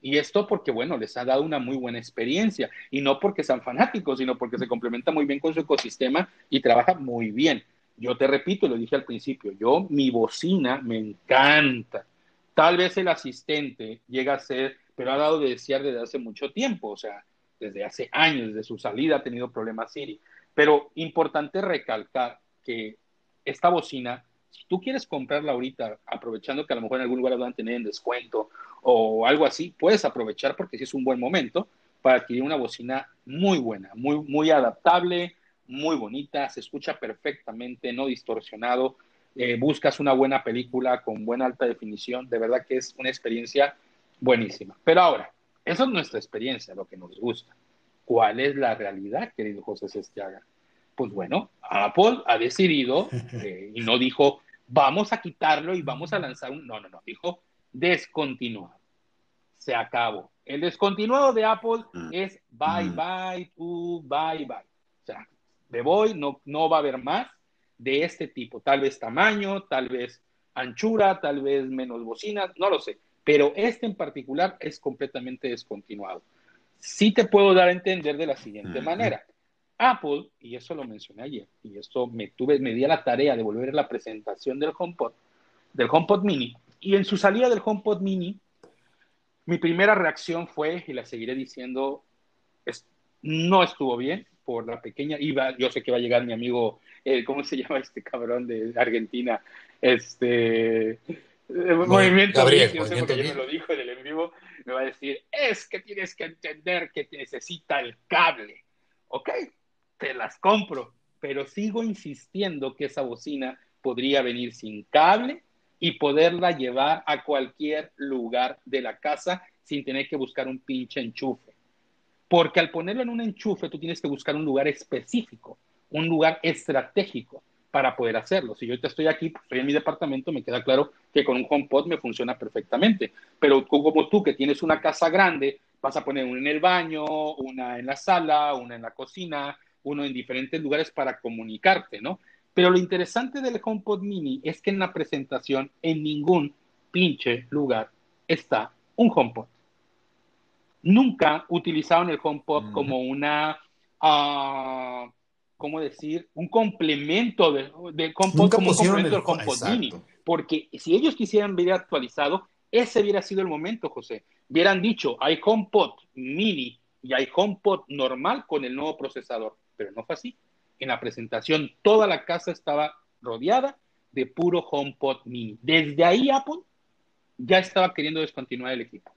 Y esto porque, bueno, les ha dado una muy buena experiencia y no porque sean fanáticos, sino porque se complementa muy bien con su ecosistema y trabaja muy bien. Yo te repito, lo dije al principio, yo mi bocina me encanta. Tal vez el asistente llega a ser, pero ha dado de desear desde hace mucho tiempo, o sea, desde hace años, desde su salida ha tenido problemas Siri. Pero importante recalcar que esta bocina si tú quieres comprarla ahorita, aprovechando que a lo mejor en algún lugar la van a tener en descuento o algo así, puedes aprovechar porque sí es un buen momento para adquirir una bocina muy buena, muy, muy adaptable, muy bonita, se escucha perfectamente, no distorsionado. Eh, buscas una buena película con buena alta definición, de verdad que es una experiencia buenísima. Pero ahora, esa es nuestra experiencia, lo que nos gusta. ¿Cuál es la realidad, querido José Sestiaga? Pues bueno, Apple ha decidido eh, y no dijo, vamos a quitarlo y vamos a lanzar un... No, no, no, dijo descontinuado. Se acabó. El descontinuado de Apple mm. es bye, mm. bye, to bye, bye. O sea, de voy, no, no va a haber más de este tipo. Tal vez tamaño, tal vez anchura, tal vez menos bocinas, no lo sé. Pero este en particular es completamente descontinuado. Sí te puedo dar a entender de la siguiente mm, manera. Apple, y eso lo mencioné ayer, y esto me tuve, me di a la tarea de volver a la presentación del HomePod, del HomePod Mini, y en su salida del HomePod Mini, mi primera reacción fue, y la seguiré diciendo, no estuvo bien por la pequeña, iba, yo sé que va a llegar mi amigo, eh, ¿cómo se llama este cabrón de Argentina? Este, eh, movimiento, Gabriel, yo sé me lo dijo en el en vivo, me va a decir, es que tienes que entender que necesita el cable. Ok, las compro, pero sigo insistiendo que esa bocina podría venir sin cable y poderla llevar a cualquier lugar de la casa sin tener que buscar un pinche enchufe. Porque al ponerlo en un enchufe, tú tienes que buscar un lugar específico, un lugar estratégico para poder hacerlo. Si yo te estoy aquí, pues, estoy en mi departamento, me queda claro que con un HomePod me funciona perfectamente. Pero como tú que tienes una casa grande, vas a poner una en el baño, una en la sala, una en la cocina, uno en diferentes lugares para comunicarte, ¿no? Pero lo interesante del HomePod mini es que en la presentación en ningún pinche lugar está un HomePod. Nunca utilizaron el HomePod como una, uh, ¿cómo decir? Un complemento del de HomePod como un complemento del HomePod mini. Porque si ellos quisieran ver actualizado, ese hubiera sido el momento, José. Hubieran dicho, hay HomePod mini y hay HomePod normal con el nuevo procesador pero no fue así. En la presentación toda la casa estaba rodeada de puro HomePod mini. Desde ahí Apple ya estaba queriendo descontinuar el equipo.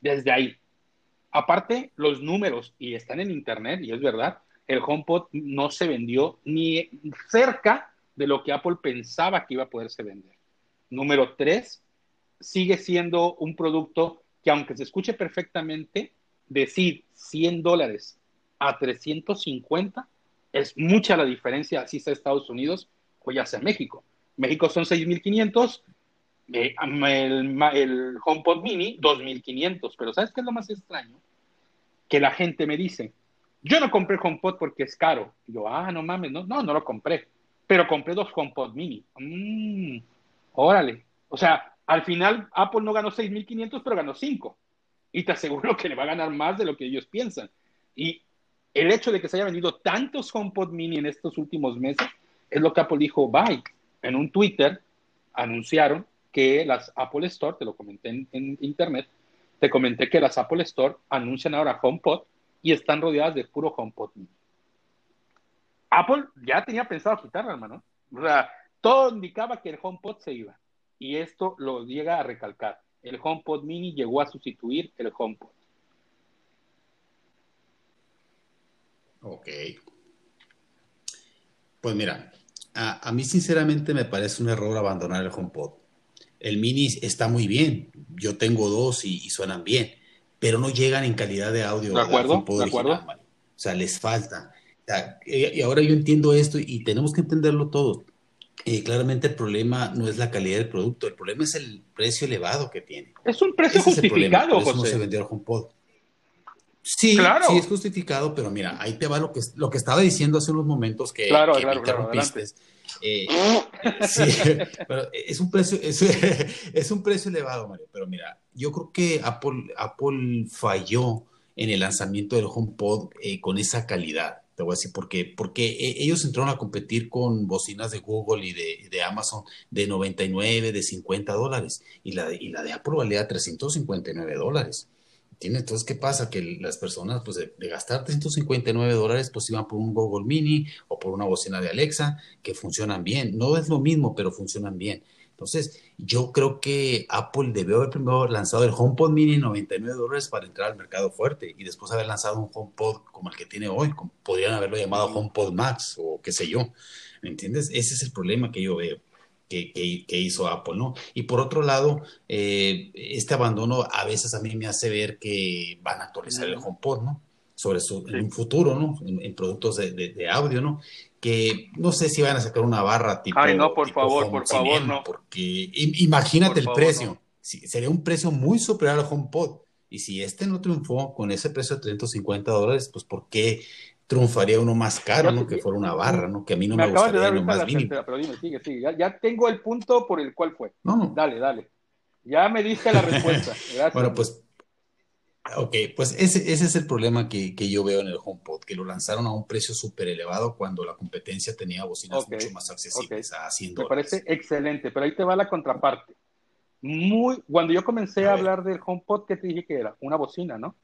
Desde ahí. Aparte, los números, y están en internet, y es verdad, el HomePod no se vendió ni cerca de lo que Apple pensaba que iba a poderse vender. Número tres, sigue siendo un producto que aunque se escuche perfectamente, decir 100 dólares a 350 es mucha la diferencia, así sea Estados Unidos o ya sea México. México son 6.500, eh, el, el HomePod Mini 2.500, pero ¿sabes qué es lo más extraño? Que la gente me dice, yo no compré HomePod porque es caro. yo, ah, no mames, no, no, no lo compré, pero compré dos HomePod Mini. Mm, órale. O sea, al final, Apple no ganó 6.500, pero ganó 5. Y te aseguro que le va a ganar más de lo que ellos piensan. Y el hecho de que se haya vendido tantos HomePod mini en estos últimos meses es lo que Apple dijo, bye. En un Twitter anunciaron que las Apple Store, te lo comenté en, en internet, te comenté que las Apple Store anuncian ahora HomePod y están rodeadas de puro HomePod mini. Apple ya tenía pensado quitarla, hermano. O sea, todo indicaba que el HomePod se iba y esto lo llega a recalcar. El HomePod mini llegó a sustituir el HomePod. Ok. Pues mira, a, mí sinceramente me parece un error abandonar el HomePod. El mini está muy bien, yo tengo dos y, suenan bien, pero no llegan en calidad de audio. ¿De acuerdo? ¿De acuerdo? O sea, les falta. Y ahora yo entiendo esto y tenemos que entenderlo todos eh, claramente el problema no es la calidad del producto, el problema es el precio elevado que tiene. Es un precio justificado, José. no se vendió el HomePod. Sí, claro. sí es justificado, pero mira, ahí te va lo que, lo que estaba diciendo hace unos momentos que, claro, claro, interrumpiste. Eh, sí, pero es un precio, es, es, un precio elevado, Mario. Pero mira, yo creo que Apple, Apple falló en el lanzamiento del HomePod eh, con esa calidad. Te voy a decir por qué. Porque e, ellos entraron a competir con bocinas de Google y de, Amazon de 99, de 50 dólares. Y la, y la de Apple valía 359 dólares. ¿Entiendes? Entonces, ¿qué pasa? Que las personas, pues, de, de, gastar 359 dólares, pues iban por un Google Mini o por una bocina de Alexa que funcionan bien. No es lo mismo, pero funcionan bien. Entonces, yo creo que Apple debió haber primero lanzado el HomePod Mini 99 dólares para entrar al mercado fuerte y después haber lanzado un HomePod como el que tiene hoy. podrían haberlo llamado HomePod Max o qué sé yo. ¿Me entiendes? Ese es el problema que yo veo. Que, que, hizo Apple, ¿no? Y por otro lado, eh, este abandono a veces a mí me hace ver que van a actualizar el HomePod, ¿no? Sobre su, en un futuro, ¿no? En, productos de, de, audio, ¿no? que no sé si van a sacar una barra tipo. Ay, no, por favor, por favor, no. Porque imagínate el precio. sería un precio muy superior al HomePod. Y si este no triunfó con ese precio de 350 dólares, pues ¿por qué triunfaría uno más caro, ¿no? Que fuera una barra, ¿no? Que a mí no me, me gustaría de dar más mínimo. pero dime, sigue, sigue. Ya, ya, tengo el punto por el cual fue. No. Dale, dale. Ya me diste la respuesta. Gracias. bueno, pues Ok, pues ese, ese es el problema que, que, yo veo en el HomePod, que lo lanzaron a un precio súper elevado cuando la competencia tenía bocinas mucho más accesibles a 100 Me parece excelente, pero ahí te va la contraparte. Muy, cuando yo comencé a, hablar del HomePod, ¿qué te dije que era? Una bocina, ¿no?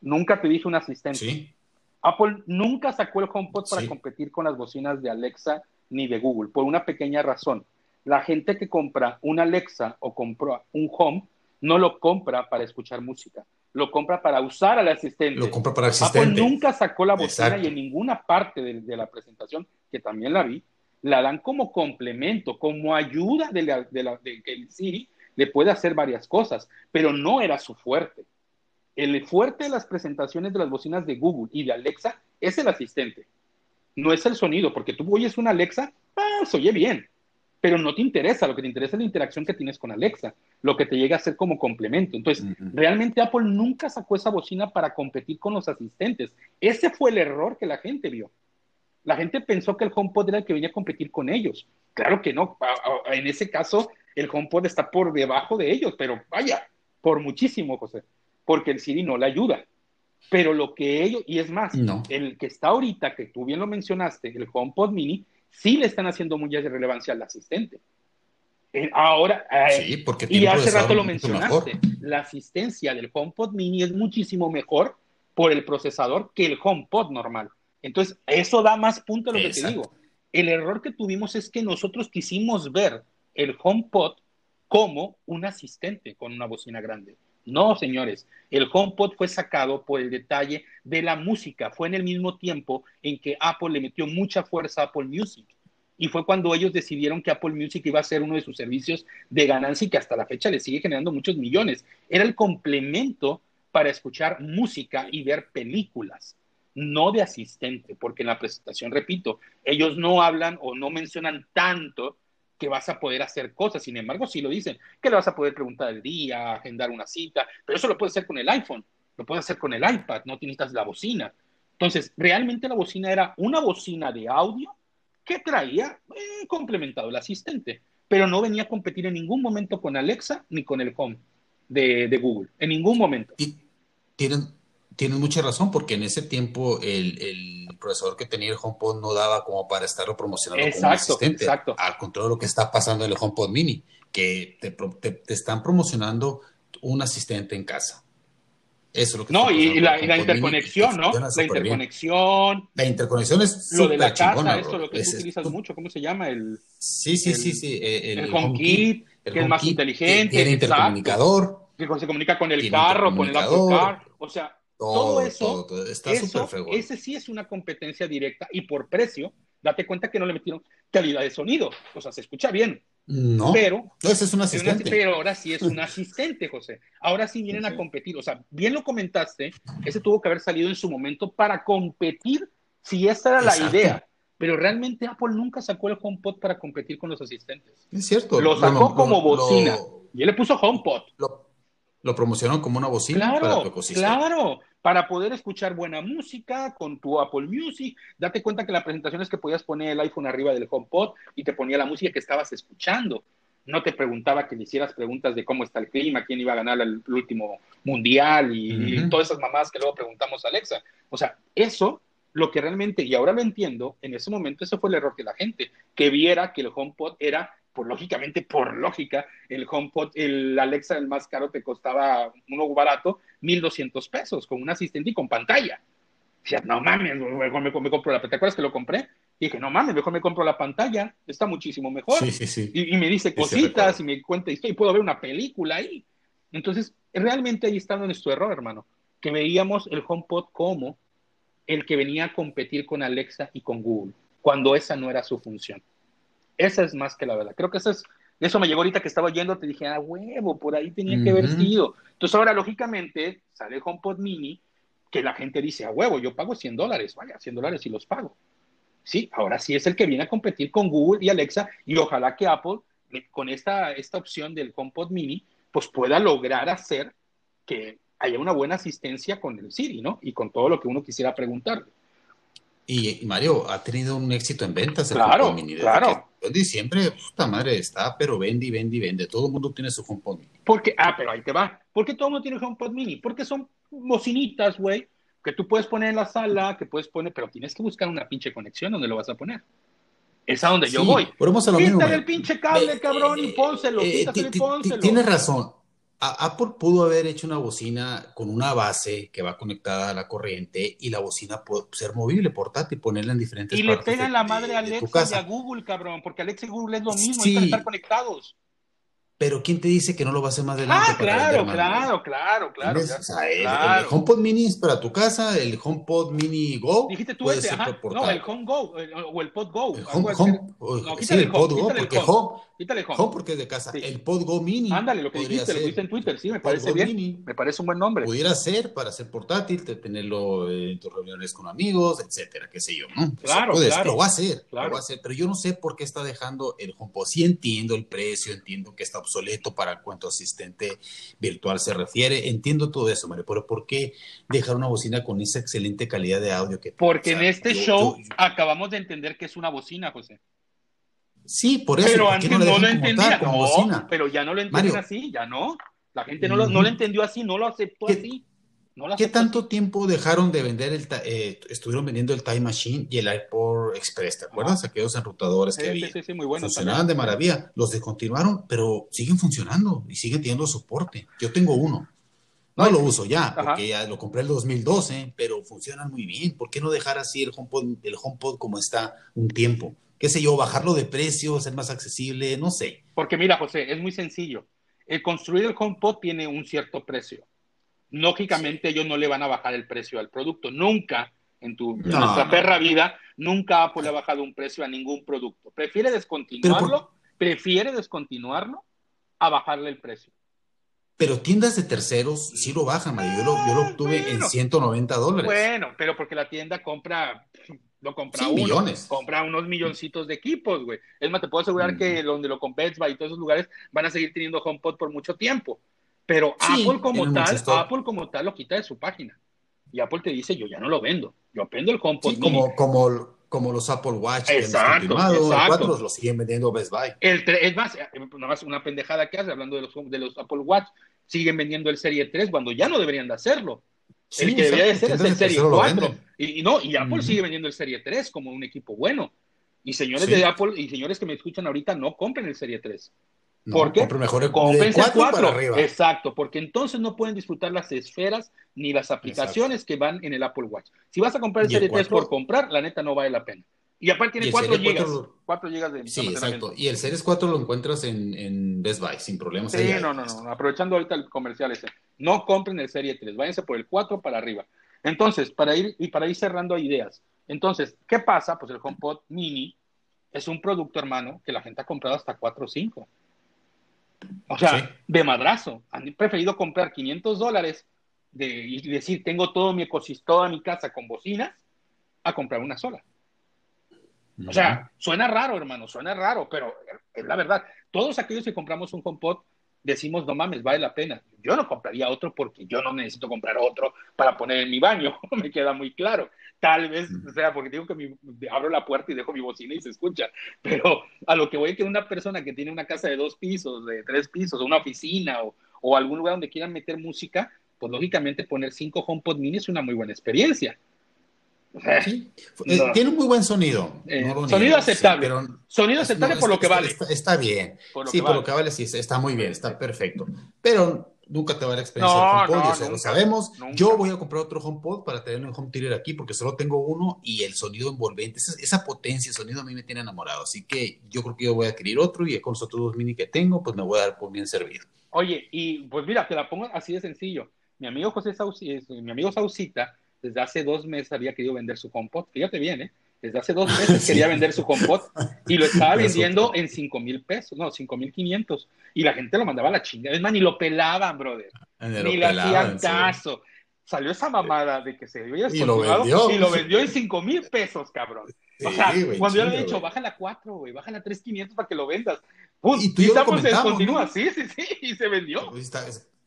Nunca te dije un asistente. Sí. Apple nunca sacó el HomePod para competir con las bocinas de Alexa ni de Google, por una pequeña razón. La gente que compra un Alexa o compra un Home no lo compra para escuchar música lo compra para usar al asistente. Lo compra para asistente. Apple nunca sacó la bocina y en ninguna parte de, la presentación, que también la vi, la dan como complemento, como ayuda de, la, de, que el Siri le puede hacer varias cosas, pero no era su fuerte. El fuerte de las presentaciones de las bocinas de Google y de Alexa es el asistente, no es el sonido, porque tú oyes una Alexa, ah, se oye bien, pero no te interesa, lo que te interesa es la interacción que tienes con Alexa, lo que te llega a ser como complemento. Entonces, realmente Apple nunca sacó esa bocina para competir con los asistentes. Ese fue el error que la gente vio. La gente pensó que el HomePod era el que venía a competir con ellos. Claro que no. En ese caso, el HomePod está por debajo de ellos, pero vaya, por muchísimo, José, porque el Siri no le ayuda. Pero lo que ellos, y es más, el que está ahorita, que tú bien lo mencionaste, el HomePod Mini, sí le están haciendo mucha relevancia al asistente. Eh, ahora, eh, porque y hace rato lo mencionaste, la asistencia del HomePod mini es muchísimo mejor por el procesador que el HomePod normal. Entonces, eso da más punto a lo que te digo. El error que tuvimos es que nosotros quisimos ver el HomePod como un asistente con una bocina grande. No, señores, el HomePod fue sacado por el detalle de la música. Fue en el mismo tiempo en que Apple le metió mucha fuerza a Apple Music. y fue cuando ellos decidieron que Apple Music iba a ser uno de sus servicios de ganancia y que hasta la fecha le sigue generando muchos millones. Era el complemento para escuchar música y ver películas, no de asistente, porque en la presentación, repito, ellos no hablan o no mencionan tanto que vas a poder hacer cosas, sin embargo, sí lo dicen, que le vas a poder preguntar el día, agendar una cita, pero eso lo puedes hacer con el iPhone, lo puedes hacer con el iPad, no necesitas la bocina. Entonces, realmente la bocina era una bocina de audio que traía eh, complementado el asistente, pero no venía a competir en ningún momento con Alexa ni con el Home de, Google, en ningún momento. Tienen, tienen mucha razón, porque en ese tiempo el, el procesador que tenía el HomePod no daba como para estarlo promocionando como un asistente. Exacto. Al contrario de lo que está pasando en el HomePod Mini, que te, te están promocionando un asistente en casa. Eso es lo que No, y, la, interconexión, ¿no? La interconexión. La interconexión es Lo de la casa, esto lo que tú utilizas mucho, ¿cómo se llama? El, sí, sí, sí, sí. El, el, HomeKit, que es más inteligente. Tiene intercomunicador. Que se comunica con el carro, con el Apple Car. O sea, todo, eso. está súper fregón. Ese sí es una competencia directa y por precio, date cuenta que no le metieron calidad de sonido. O sea, se escucha bien. No, pero, ese es un asistente. pero ahora sí es un asistente, José. Ahora sí vienen a competir. O sea, bien lo comentaste, ese tuvo que haber salido en su momento para competir, si esa era la idea. Pero realmente Apple nunca sacó el HomePod para competir con los asistentes. Es cierto. Lo sacó como bocina. y él le puso HomePod. Lo, lo promocionó como una bocina para tu ecosistema. Claro, para poder escuchar buena música con tu Apple Music. Date cuenta que la presentación es que podías poner el iPhone arriba del HomePod y te ponía la música que estabas escuchando. No te preguntaba que le hicieras preguntas de cómo está el clima, quién iba a ganar el, último mundial y, todas esas mamás que luego preguntamos a Alexa. O sea, eso, lo que realmente, y ahora lo entiendo, en ese momento ese fue el error de la gente, que viera que el HomePod era por lógicamente, por lógica, el HomePod, el Alexa, el más caro, te costaba uno barato, 1200 pesos, con un asistente y con pantalla. Decía, no mames, mejor me, compro la ¿Te acuerdas que lo compré? Y dije, no mames, mejor me compro la pantalla, está muchísimo mejor. Sí, sí, sí. Y, me dice cositas y me cuenta y puedo ver una película ahí. Entonces, realmente ahí está nuestro error, hermano, que veíamos el HomePod como el que venía a competir con Alexa y con Google, cuando esa no era su función. Esa es más que la verdad. Creo que eso es, eso me llegó ahorita que estaba oyendo, te dije, ah, huevo, por ahí tenía que haber sido. Entonces ahora, lógicamente, sale el HomePod Mini, que la gente dice, a huevo, yo pago 100 dólares, vaya, 100 dólares y los pago. Sí, ahora sí es el que viene a competir con Google y Alexa, y ojalá que Apple, con esta, esta opción del HomePod Mini, pues pueda lograr hacer que haya una buena asistencia con el Siri, ¿no? Y con todo lo que uno quisiera preguntarle. Y, Mario ha tenido un éxito en ventas. El claro, Mini. claro. En diciembre, puta madre, está, pero vende y vende y vende. Todo el mundo tiene su HomePod Mini. Porque, ah, pero ahí te va. ¿Por qué todo el mundo tiene HomePod Mini? Porque son bocinitas, güey, que tú puedes poner en la sala, que puedes poner, pero tienes que buscar una pinche conexión donde lo vas a poner. Es a donde yo voy. Pero vamos a lo mismo, el pinche cable, cabrón, y pónselo, eh, y pónselo. Tienes razón. Apple pudo haber hecho una bocina con una base que va conectada a la corriente y la bocina puede ser movible, portátil, ponerla en diferentes y partes. Y le pegan la madre a Alexa y a Google, cabrón, porque Alexa y Google es lo mismo, sí. estar conectados. Pero ¿quién te dice que no lo va a hacer más adelante? Ah, claro, claro, claro, claro, el, HomePod Mini es para tu casa, el HomePod Mini Go. Dijiste tú ese, ajá. No, el Home Go, o el Pod Go. El Home, no, sí, el, Pod Go, porque Home, Quítale home. home. porque es de casa. El Podgo Mini. Ándale, lo que dijiste, lo viste en Twitter, sí, me parece bien. me parece un buen nombre. Pudiera ser para ser portátil, tenerlo en tus reuniones con amigos, etcétera, qué sé yo, ¿no? Claro, claro. Lo va a hacer, lo va a hacer, pero yo no sé por qué está dejando el HomePod. Sí entiendo el precio, entiendo que está obsoleto para cuanto asistente virtual se refiere, entiendo todo eso, Mario, pero ¿por qué dejar una bocina con esa excelente calidad de audio que Porque en este show acabamos de entender que es una bocina, José. Sí, por eso. Pero antes no, lo entendía. no, pero ya no lo entienden así, ya no. La gente no lo, no lo entendió así, no lo aceptó así. ¿Qué tanto tiempo dejaron de vender el, eh, estuvieron vendiendo el Time Machine y el iPod Express? ¿Te acuerdas? Aquellos enrutadores que había. Sí, sí, muy buenos. Funcionaban de maravilla. Los descontinuaron, pero siguen funcionando y siguen teniendo soporte. Yo tengo uno. No lo uso ya, porque ya lo compré en el 2012, pero funcionan muy bien. ¿Por qué no dejar así el HomePod, el HomePod como está un tiempo? Qué sé yo, bajarlo de precio, ser más accesible, no sé. Porque mira, José, es muy sencillo. El construir el HomePod tiene un cierto precio. Lógicamente ellos no le van a bajar el precio al producto. Nunca en tu en nuestra perra vida, nunca Apple ha bajado un precio a ningún producto. Prefiere descontinuarlo, prefiere descontinuarlo a bajarle el precio. Pero tiendas de terceros sí lo bajan, Mario. Yo lo, yo lo obtuve en 190 dólares. Bueno, pero porque la tienda compra, lo compra uno, millones. compra unos milloncitos de equipos, güey. Es más, te puedo asegurar que donde lo compres y todos esos lugares van a seguir teniendo HomePod por mucho tiempo. Pero Apple como tal, Apple como tal lo quita de su página. Y Apple te dice, yo ya no lo vendo. Yo vendo el HomePod. Sí, como, como, como los Apple Watch exacto, que exacto. los siguen vendiendo Best Buy. El es más, eh, nada más una pendejada que hace hablando de los, de los Apple Watch, siguen vendiendo el Serie 3 cuando ya no deberían de hacerlo. El que debería de ser es el Serie 4. Y, no, y Apple sigue vendiendo el Serie 3 como un equipo bueno. Y señores de Apple y señores que me escuchan ahorita, no compren el Serie 3. No, ¿Por qué? Mejor el 4, Para arriba. Exacto, porque entonces no pueden disfrutar las esferas ni las aplicaciones que van en el Apple Watch. Si vas a comprar el Serie 3 por comprar, la neta no vale la pena. Y aparte tiene 4 gigas. 4 gigas de Sí, exacto. Y el Series 4 lo encuentras en, en Best Buy, sin problemas. Sí, no, no, no. Aprovechando ahorita el comercial ese. No compren el Serie 3, váyanse por el 4 para arriba. Entonces, para ir, y para ir cerrando ideas. Entonces, ¿qué pasa? Pues el HomePod Mini es un producto, hermano, que la gente ha comprado hasta 4 o 5. O sea, de madrazo. Han preferido comprar 500 dólares de, y decir, tengo todo mi ecosistema, toda mi casa con bocinas, a comprar una sola. O sea, suena raro, hermano, suena raro, pero es la verdad. Todos aquellos que compramos un HomePod decimos, no mames, vale la pena. Yo no compraría otro porque yo no necesito comprar otro para poner en mi baño, me queda muy claro. Tal vez o sea porque digo que mi, abro la puerta y dejo mi bocina y se escucha, pero a lo que voy que una persona que tiene una casa de dos pisos, de tres pisos, una oficina o, o algún lugar donde quieran meter música, pues lógicamente poner cinco HomePod mini es una muy buena experiencia. Eh, tiene un muy buen sonido. Eh, sonido aceptable. sonido aceptable por lo que vale. Está, bien. sí, por lo que vale, sí, está muy bien, está perfecto. Pero nunca te va a dar experiencia del HomePod, lo sabemos. Yo voy a comprar otro HomePod para tener un home theater aquí porque solo tengo uno y el sonido envolvente, esa, potencia, el sonido a mí me tiene enamorado. Así que yo creo que yo voy a adquirir otro y con los otros dos mini que tengo, pues me voy a dar por bien servido. Oye, y pues mira, te la pongo así de sencillo. Mi amigo José Saucita, mi amigo Saucita desde hace dos meses había querido vender su compot. Fíjate bien, ¿eh? Desde hace dos meses quería vender su compot y lo estaba vendiendo en 5 mil pesos, no, 5 mil 500. Y la gente lo mandaba a la chingada. Es más, ni lo pelaban, brother. Ni le hacían caso. Salió esa mamada de que se había y lo vendió, y lo vendió en 5 mil pesos, cabrón. o sea, cuando yo le he dicho, bájala a 4, güey, bájala a 3,500 para que lo vendas. y tú y estamos, se continúa, sí, sí, sí, y se vendió.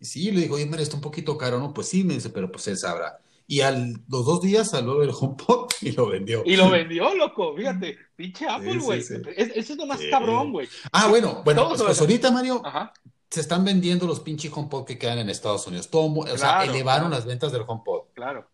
Sí, le digo, oye, mira, está un poquito caro, ¿no? Pues sí, me dice, pero pues él sabrá. Y a los dos días salió el HomePod y lo vendió. Y lo vendió, loco, fíjate. Pinche Apple, güey. eso es lo más cabrón, güey. Ah, bueno, bueno, pues, pues ahorita, Mario, se están vendiendo los pinches HomePod que quedan en Estados Unidos. Todo, o sea, elevaron las ventas del HomePod. Claro.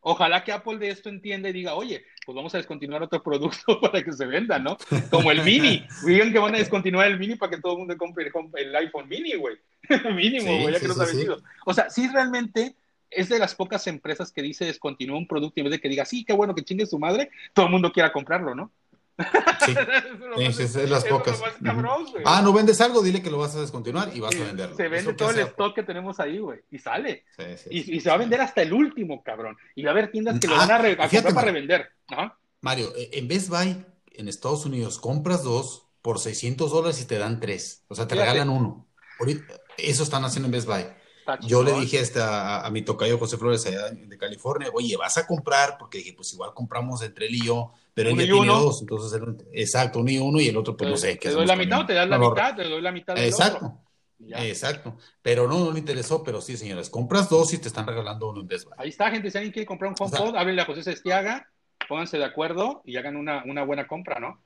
Ojalá que Apple de esto entienda y diga, oye, pues vamos a descontinuar otro producto para que se venda, ¿no? Como el Mini. Digan que van a descontinuar el Mini para que todo el mundo compre el, iPhone Mini, güey. Mínimo, güey, ya que no ha vendido. O sea, sí realmente es de las pocas empresas que dice descontinúa un producto y en vez de que diga, sí, qué bueno que chingue su madre, todo el mundo quiera comprarlo, ¿no? Sí, es, es, las pocas. ah, no vendes algo, dile que lo vas a descontinuar y vas a venderlo. Se vende todo el stock que tenemos ahí, güey, y sale. y, se va a vender hasta el último, cabrón. Y va a haber tiendas que lo van a, re comprar para revender. Mario, eh, en Best Buy, en Estados Unidos, compras dos por 600 dólares y te dan tres. O sea, te regalan uno. eso están haciendo en Best Buy. Yo le dije a, a, mi tocayo José Flores allá de California, oye, vas a comprar, porque dije, pues igual compramos entre él y yo, pero él ya tiene dos, entonces, exacto, uno y uno y el otro, pues no sé. ¿qué te doy la mitad o te das la mitad, te doy la mitad del Exacto. Exacto, pero no, no le interesó, pero sí, señores, compras dos y te están regalando uno en Best Ahí está, gente, si alguien quiere comprar un HomePod, háblenle a José Sestiaga, pónganse de acuerdo y hagan una, una buena compra, ¿no?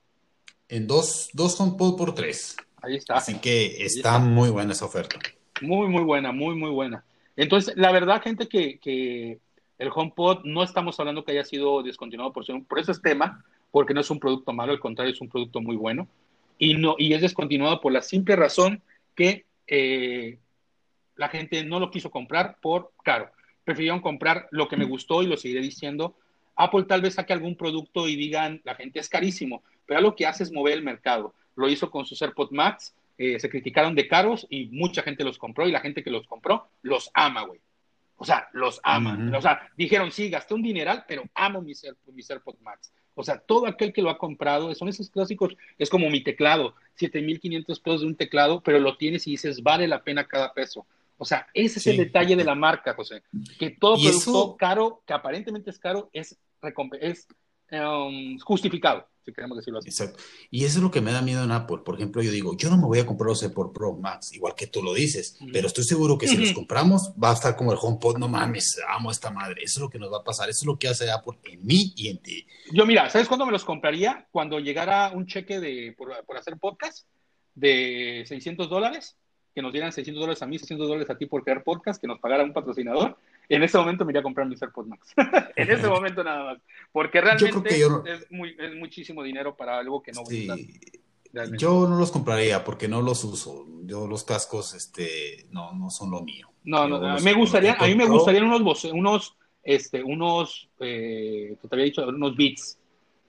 En dos, dos HomePod por tres. Ahí está. Así que está, muy buena esa oferta. Muy, muy buena, muy, muy buena. Entonces, la verdad, gente, que, que el HomePod no estamos hablando que haya sido descontinuado por, por ese tema, porque no es un producto malo, al contrario, es un producto muy bueno. Y, no, y es descontinuado por la simple razón que eh, la gente no lo quiso comprar por caro. Prefirieron comprar lo que me gustó y lo seguiré diciendo. Apple tal vez saque algún producto y digan, la gente es carísimo, pero lo que hace es mover el mercado. Lo hizo con sus AirPods Max, eh, se criticaron de caros y mucha gente los compró y la gente que los compró los ama, güey. O sea, los aman. O sea, dijeron, sí, gasté un dineral, pero amo mis, mis AirPods Max. O sea, todo aquel que lo ha comprado, son esos clásicos, es como mi teclado, 7.500 pesos de un teclado, pero lo tienes y dices, vale la pena cada peso. O sea, ese es el detalle de la marca, José. Que todo producto caro, que aparentemente es caro, es, es um, justificado si queremos decirlo así. Exacto. Y eso es lo que me da miedo en Apple. Por ejemplo, yo digo, yo no me voy a comprar los por Pro Max, igual que tú lo dices, pero estoy seguro que si los compramos va a estar como el HomePod, no mames, amo esta madre. Eso es lo que nos va a pasar, eso es lo que hace Apple en mí y en ti. Yo mira, ¿sabes cuándo me los compraría? Cuando llegara un cheque de por, por hacer podcast de 600 dólares, que nos dieran 600 dólares a mí, 600 dólares a ti por crear podcast, que nos pagara un patrocinador en ese momento me iría a comprar mis AirPods Max. en ese momento nada más. Porque realmente es, muy, es, muchísimo dinero para algo que no voy a usar. Yo no los compraría porque no los uso. Yo los cascos este, no, no son lo mío. No, no, me gustaría, a mí me gustarían unos, unos, este, unos, eh, te había dicho, unos beats.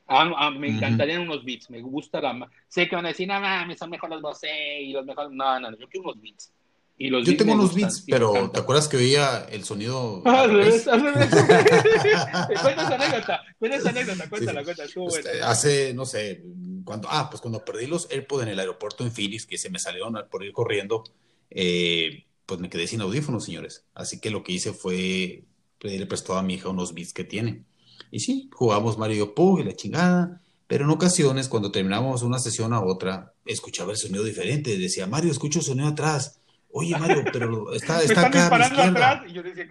Ah, ah, me encantarían unos beats, me gusta la... Sé que van a decir, no mames, son mejor los Bose y los mejores... No, no, yo quiero unos beats. Yo tengo unos beats, pero ¿te acuerdas que oía el sonido? Ah, al revés, al revés. cuenta esa anécdota, cuenta esa anécdota, cuéntala, cuéntala, este, Hace, no sé, cuando, ah, pues cuando perdí los AirPods en el aeropuerto en Phoenix, que se me salieron por ir corriendo, eh, pues me quedé sin audífonos, señores. Así que lo que hice fue pedirle prestado a mi hija unos beats que tiene. Y sí, jugamos Mario Pug y la chingada, pero en ocasiones, cuando terminamos una sesión a otra, escuchaba el sonido diferente. Decía, Mario, escucho el sonido atrás Oye, Mario, pero está, está acá a la izquierda.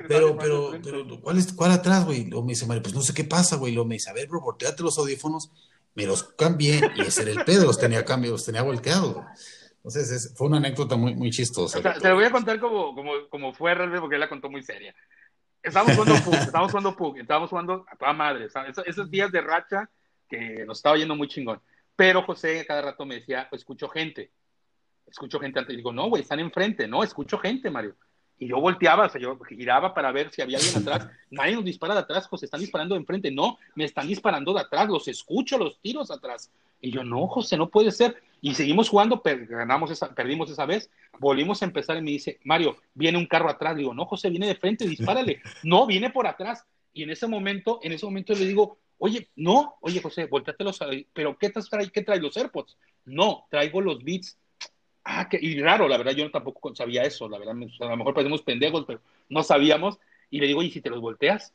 pero, pero, pero, ¿cuál, es, ¿cuál atrás, güey? Luego me dice Mario, pues no sé qué pasa, güey. Luego me dice, a ver, bro, volteate los audífonos. Me los cambié y ese era el pedo, los tenía cambiados, los tenía volteados. Entonces, es, fue una anécdota muy, muy chistosa. O sea, te lo voy a contar como, como, como fue realmente, porque él la contó muy seria. Estábamos jugando Pug, estábamos jugando Pug, estábamos jugando a toda madre. Esos, esos días de racha que nos estaba yendo muy chingón. Pero José cada rato me decía, escucho gente escucho gente antes y digo, no, güey, están enfrente, no, escucho gente, Mario. Y yo volteaba, o sea, yo giraba para ver si había alguien atrás. Nadie nos dispara de atrás, José, están disparando de enfrente. No, me están disparando de atrás, los escucho, los tiros atrás. Y yo, no, José, no puede ser. Y seguimos jugando, ganamos esa, perdimos esa vez, volvimos a empezar y me dice, Mario, viene un carro atrás. Digo, no, José, viene de frente, dispárale. No, viene por atrás. Y en ese momento, en ese momento le digo, oye, no, oye, José, volteate los, pero ¿qué, traes, ¿qué traes los AirPods? No, traigo los beats Ah, que, y raro, la verdad, yo tampoco sabía eso, la verdad, a lo mejor parecemos pendejos, pero no sabíamos. Y le digo, ¿y si te los volteas?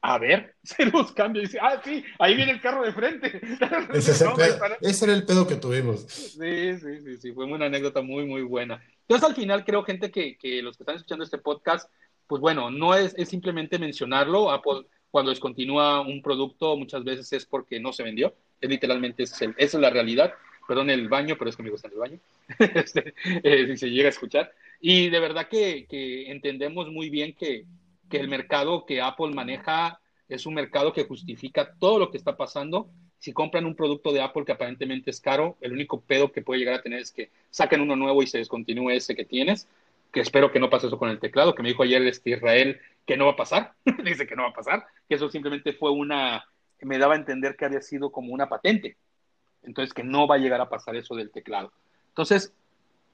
A ver, se los cambia. Y dice, ah, sí, ahí viene el carro de frente. Ese, era el pedo que tuvimos. Sí, sí, sí, sí, fue una anécdota muy, muy buena. Entonces, al final, creo, gente, que, que los que están escuchando este podcast, pues bueno, no es, es simplemente mencionarlo. Apple, cuando descontinúa un producto, muchas veces es porque no se vendió. Es literalmente, es esa es la realidad perdón, el baño, pero es que me gusta el baño, este, eh, se llega a escuchar. Y de verdad que, entendemos muy bien que, el mercado que Apple maneja es un mercado que justifica todo lo que está pasando. Si compran un producto de Apple que aparentemente es caro, el único pedo que puede llegar a tener es que saquen uno nuevo y se descontinúe ese que tienes, que espero que no pase eso con el teclado, que me dijo ayer este Israel que no va a pasar, dice que no va a pasar, que eso simplemente fue una, me daba a entender que había sido como una patente, entonces, que no va a llegar a pasar eso del teclado. Entonces,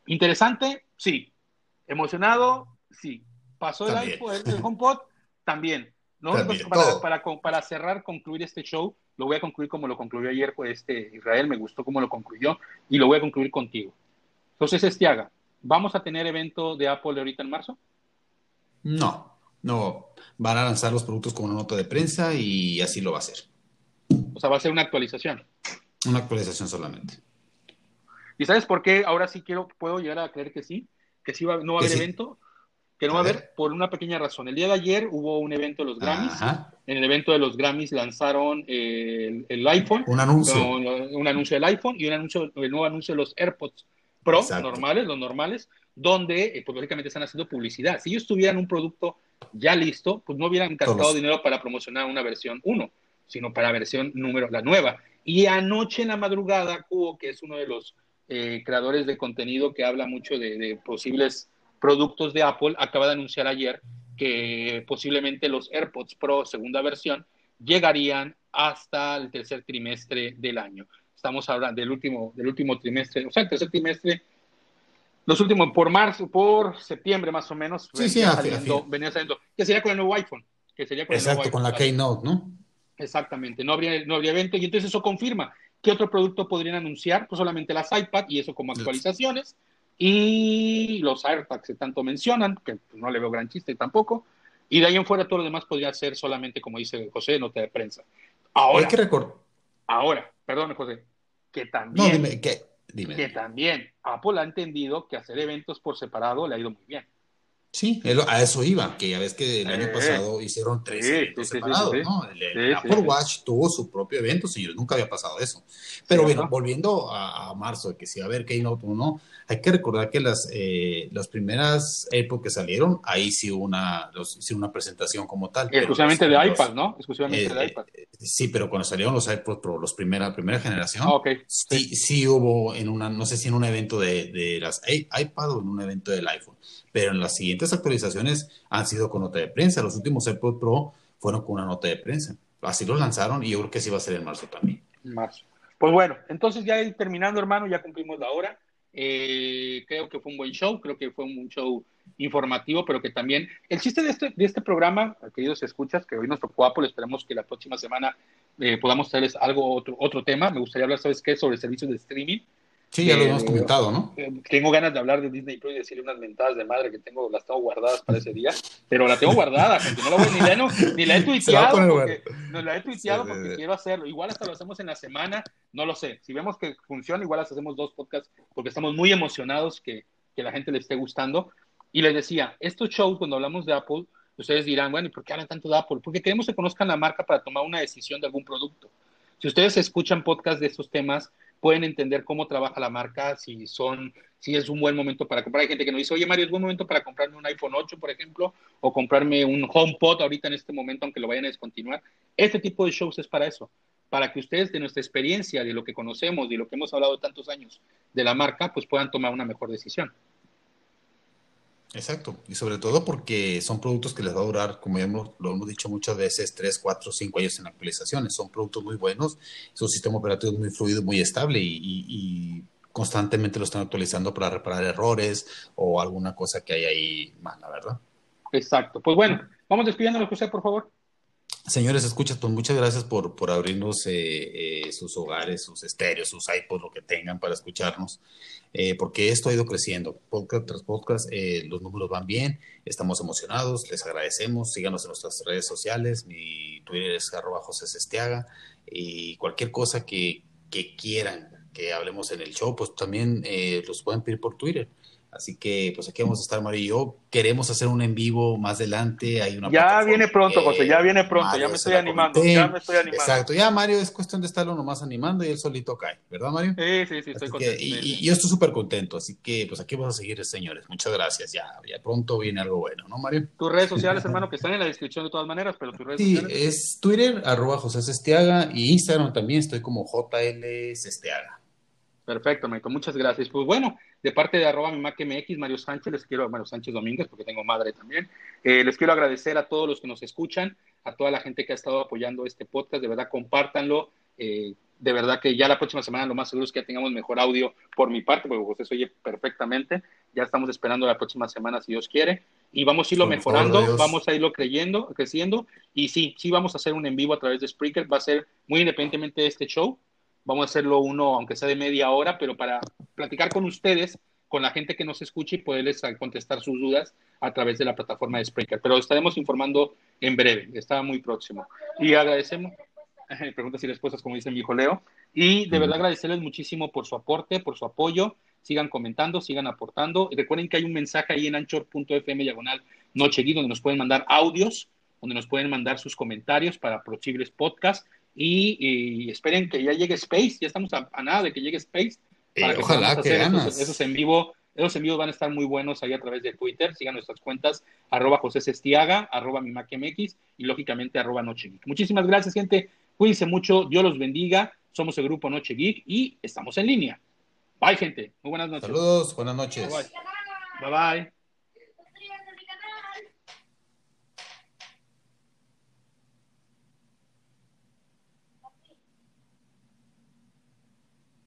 interesante, sí. Emocionado, sí. Pasó el iPhone, el HomePod, también. ¿no? para, para, cerrar, concluir este show, lo voy a concluir como lo concluyó ayer pues, este Israel, me gustó cómo lo concluyó, y lo voy a concluir contigo. Entonces, Estiaga, ¿vamos a tener evento de Apple ahorita en marzo? No, no. Van a lanzar los productos con una nota de prensa y así lo va a hacer. O sea, va a ser una actualización. Una actualización solamente. ¿Y sabes por qué ahora sí quiero, puedo llegar a creer que sí? Que sí va, no va a haber evento. Que no va a haber por una pequeña razón. El día de ayer hubo un evento de los Grammys. En el evento de los Grammys lanzaron el, iPhone. Un anuncio. un anuncio del iPhone y un anuncio, el nuevo anuncio de los AirPods Pro, normales, los normales, donde, eh, pues lógicamente están haciendo publicidad. Si ellos tuvieran un producto ya listo, pues no hubieran gastado dinero para promocionar una versión 1, sino para la versión número, la nueva. Y anoche en la madrugada, Cubo, que es uno de los eh, creadores de contenido que habla mucho de, posibles productos de Apple, acaba de anunciar ayer que posiblemente los AirPods Pro segunda versión llegarían hasta el tercer trimestre del año. Estamos hablando del último, del último trimestre, o sea, el tercer trimestre Los últimos, por marzo, por septiembre más o menos, sí, sí, saliendo, venía saliendo, que sería con el nuevo iPhone. Que sería con Exacto, con la Keynote, ¿no? Exactamente, no habría, no habría evento y entonces eso confirma qué otro producto podrían anunciar, pues solamente las iPad y eso como actualizaciones y los AirTags que tanto mencionan, que no le veo gran chiste tampoco, y de ahí en fuera todo lo demás podría ser solamente, como dice José, nota de prensa. Ahora, Hay que recordar. Ahora, perdón, José, que también, no, dime, que, dime. que también Apple ha entendido que hacer eventos por separado le ha ido muy bien. Sí, a eso iba, que ya ves que el año pasado hicieron tres eventos separados, ¿no? El, Apple Watch tuvo su propio evento, señores, nunca había pasado eso. Pero bueno, volviendo a, marzo, que si va a haber Keynote o no, hay que recordar que las, eh, las primeras AirPods que salieron, ahí sí hubo una, los, una presentación como tal. Exclusivamente de iPad, ¿no? Exclusivamente de eh, iPad. Eh, sí, pero cuando salieron los iPods Pro, los primera, primera generación, ah, sí, sí, hubo en una, no sé si en un evento de, de las iPad o en un evento del iPhone pero en las siguientes actualizaciones han sido con nota de prensa. Los últimos AirPods Pro fueron con una nota de prensa. Así los lanzaron y yo creo que sí va a ser en marzo también. Marzo. Pues bueno, entonces ya terminando, hermano, ya cumplimos la hora. Eh, creo que fue un buen show, creo que fue un show informativo, pero que también el chiste de este, de este programa, queridos escuchas, que hoy nos tocó Apple, esperemos que la próxima semana eh, podamos traerles algo, otro, otro tema. Me gustaría hablar, ¿sabes qué?, sobre servicios de streaming. Sí, ya lo hemos comentado, ¿no? Eh, tengo ganas de hablar de Disney Plus y decirle unas mentadas de madre que tengo, las tengo guardadas para ese día, pero la tengo guardada, gente, no la voy, ni, la, ni la he tuiteado, porque, no la he tuiteado porque quiero hacerlo. Igual hasta lo hacemos en la semana, no lo sé. Si vemos que funciona, igual hacemos dos podcasts porque estamos muy emocionados que, que la gente le esté gustando. Y les decía, estos shows, cuando hablamos de Apple, ustedes dirán, bueno, ¿y por qué hablan tanto de Apple? Porque queremos que conozcan la marca para tomar una decisión de algún producto. Si ustedes escuchan podcasts de estos temas, pueden entender cómo trabaja la marca, si son, si es un buen momento para comprar. Hay gente que nos dice, oye Mario, es buen momento para comprarme un iPhone 8, por ejemplo, o comprarme un HomePod ahorita en este momento, aunque lo vayan a descontinuar. Este tipo de shows es para eso, para que ustedes de nuestra experiencia, de lo que conocemos, de lo que hemos hablado tantos años de la marca, pues puedan tomar una mejor decisión. Exacto, y sobre todo porque son productos que les va a durar, como ya hemos, lo hemos dicho muchas veces, 3, 4, 5 años en actualizaciones. Son productos muy buenos, su sistema operativo es muy fluido, muy estable y, constantemente lo están actualizando para reparar errores o alguna cosa que hay ahí mala, ¿verdad? Exacto. Pues bueno, vamos despidiéndonos, José, por favor. Señores, escuchas, pues muchas gracias por, por abrirnos eh, eh, sus hogares, sus estéreos, sus iPods, lo que tengan para escucharnos, eh, porque esto ha ido creciendo. Podcast tras podcast, los números van bien, estamos emocionados, les agradecemos. Síganos en nuestras redes sociales. Mi Twitter es arroba José Sestiaga. Y cualquier cosa que, que quieran que hablemos en el show, pues también los pueden pedir por Twitter. Así que, pues aquí vamos a estar, Mario y yo. Queremos hacer un en vivo más adelante. Hay una ya viene pronto, José, ya viene pronto. ya me estoy animando. Ya me estoy animando. Exacto, ya Mario es cuestión de estarlo nomás animando y él solito cae, ¿verdad, Mario? Sí, sí, sí, estoy contento. y, yo estoy súper contento. Así que, pues aquí vamos a seguir, señores. Muchas gracias. Ya, ya pronto viene algo bueno, ¿no, Mario? Tus redes sociales, hermano, que están en la descripción de todas maneras, pero tus redes sí, sociales. es Twitter, arroba José Sestiaga y Instagram también estoy como JL Sestiaga. Perfecto, Maito, muchas gracias. Pues bueno, de parte de arroba mi MX, Mario Sánchez, les quiero, Mario Sánchez Domínguez, porque tengo madre también, eh, les quiero agradecer a todos los que nos escuchan, a toda la gente que ha estado apoyando este podcast, de verdad compártanlo, eh, de verdad que ya la próxima semana lo más seguro es que ya tengamos mejor audio por mi parte, porque José se oye perfectamente, ya estamos esperando la próxima semana si Dios quiere, y vamos a irlo mejorando, vamos a irlo creyendo, creciendo, y sí, sí vamos a hacer un en vivo a través de Spreaker, va a ser muy independientemente de este show, Vamos a hacerlo uno, aunque sea de media hora, pero para platicar con ustedes, con la gente que nos escuche y poderles contestar sus dudas a través de la plataforma de Spreaker. Pero estaremos informando en breve, está muy próximo. Y agradecemos, preguntas y respuestas, como dice mi hijo Leo, y de verdad agradecerles muchísimo por su aporte, por su apoyo. Sigan comentando, sigan aportando. Recuerden que hay un mensaje ahí en anchor.fm diagonal noche donde nos pueden mandar audios, donde nos pueden mandar sus comentarios para posibles podcasts y, esperen que ya llegue Space, ya estamos a, nada de que llegue Space. Para que ojalá que esos, en vivo, esos en vivo van a estar muy buenos ahí a través de Twitter. Sigan nuestras cuentas, arroba José Sestiaga, arroba MX y lógicamente arroba Noche Geek. Muchísimas gracias, gente. Cuídense mucho, Dios los bendiga. Somos el grupo Noche Geek y estamos en línea. Bye, gente. Muy buenas noches. Saludos, buenas noches. bye. bye.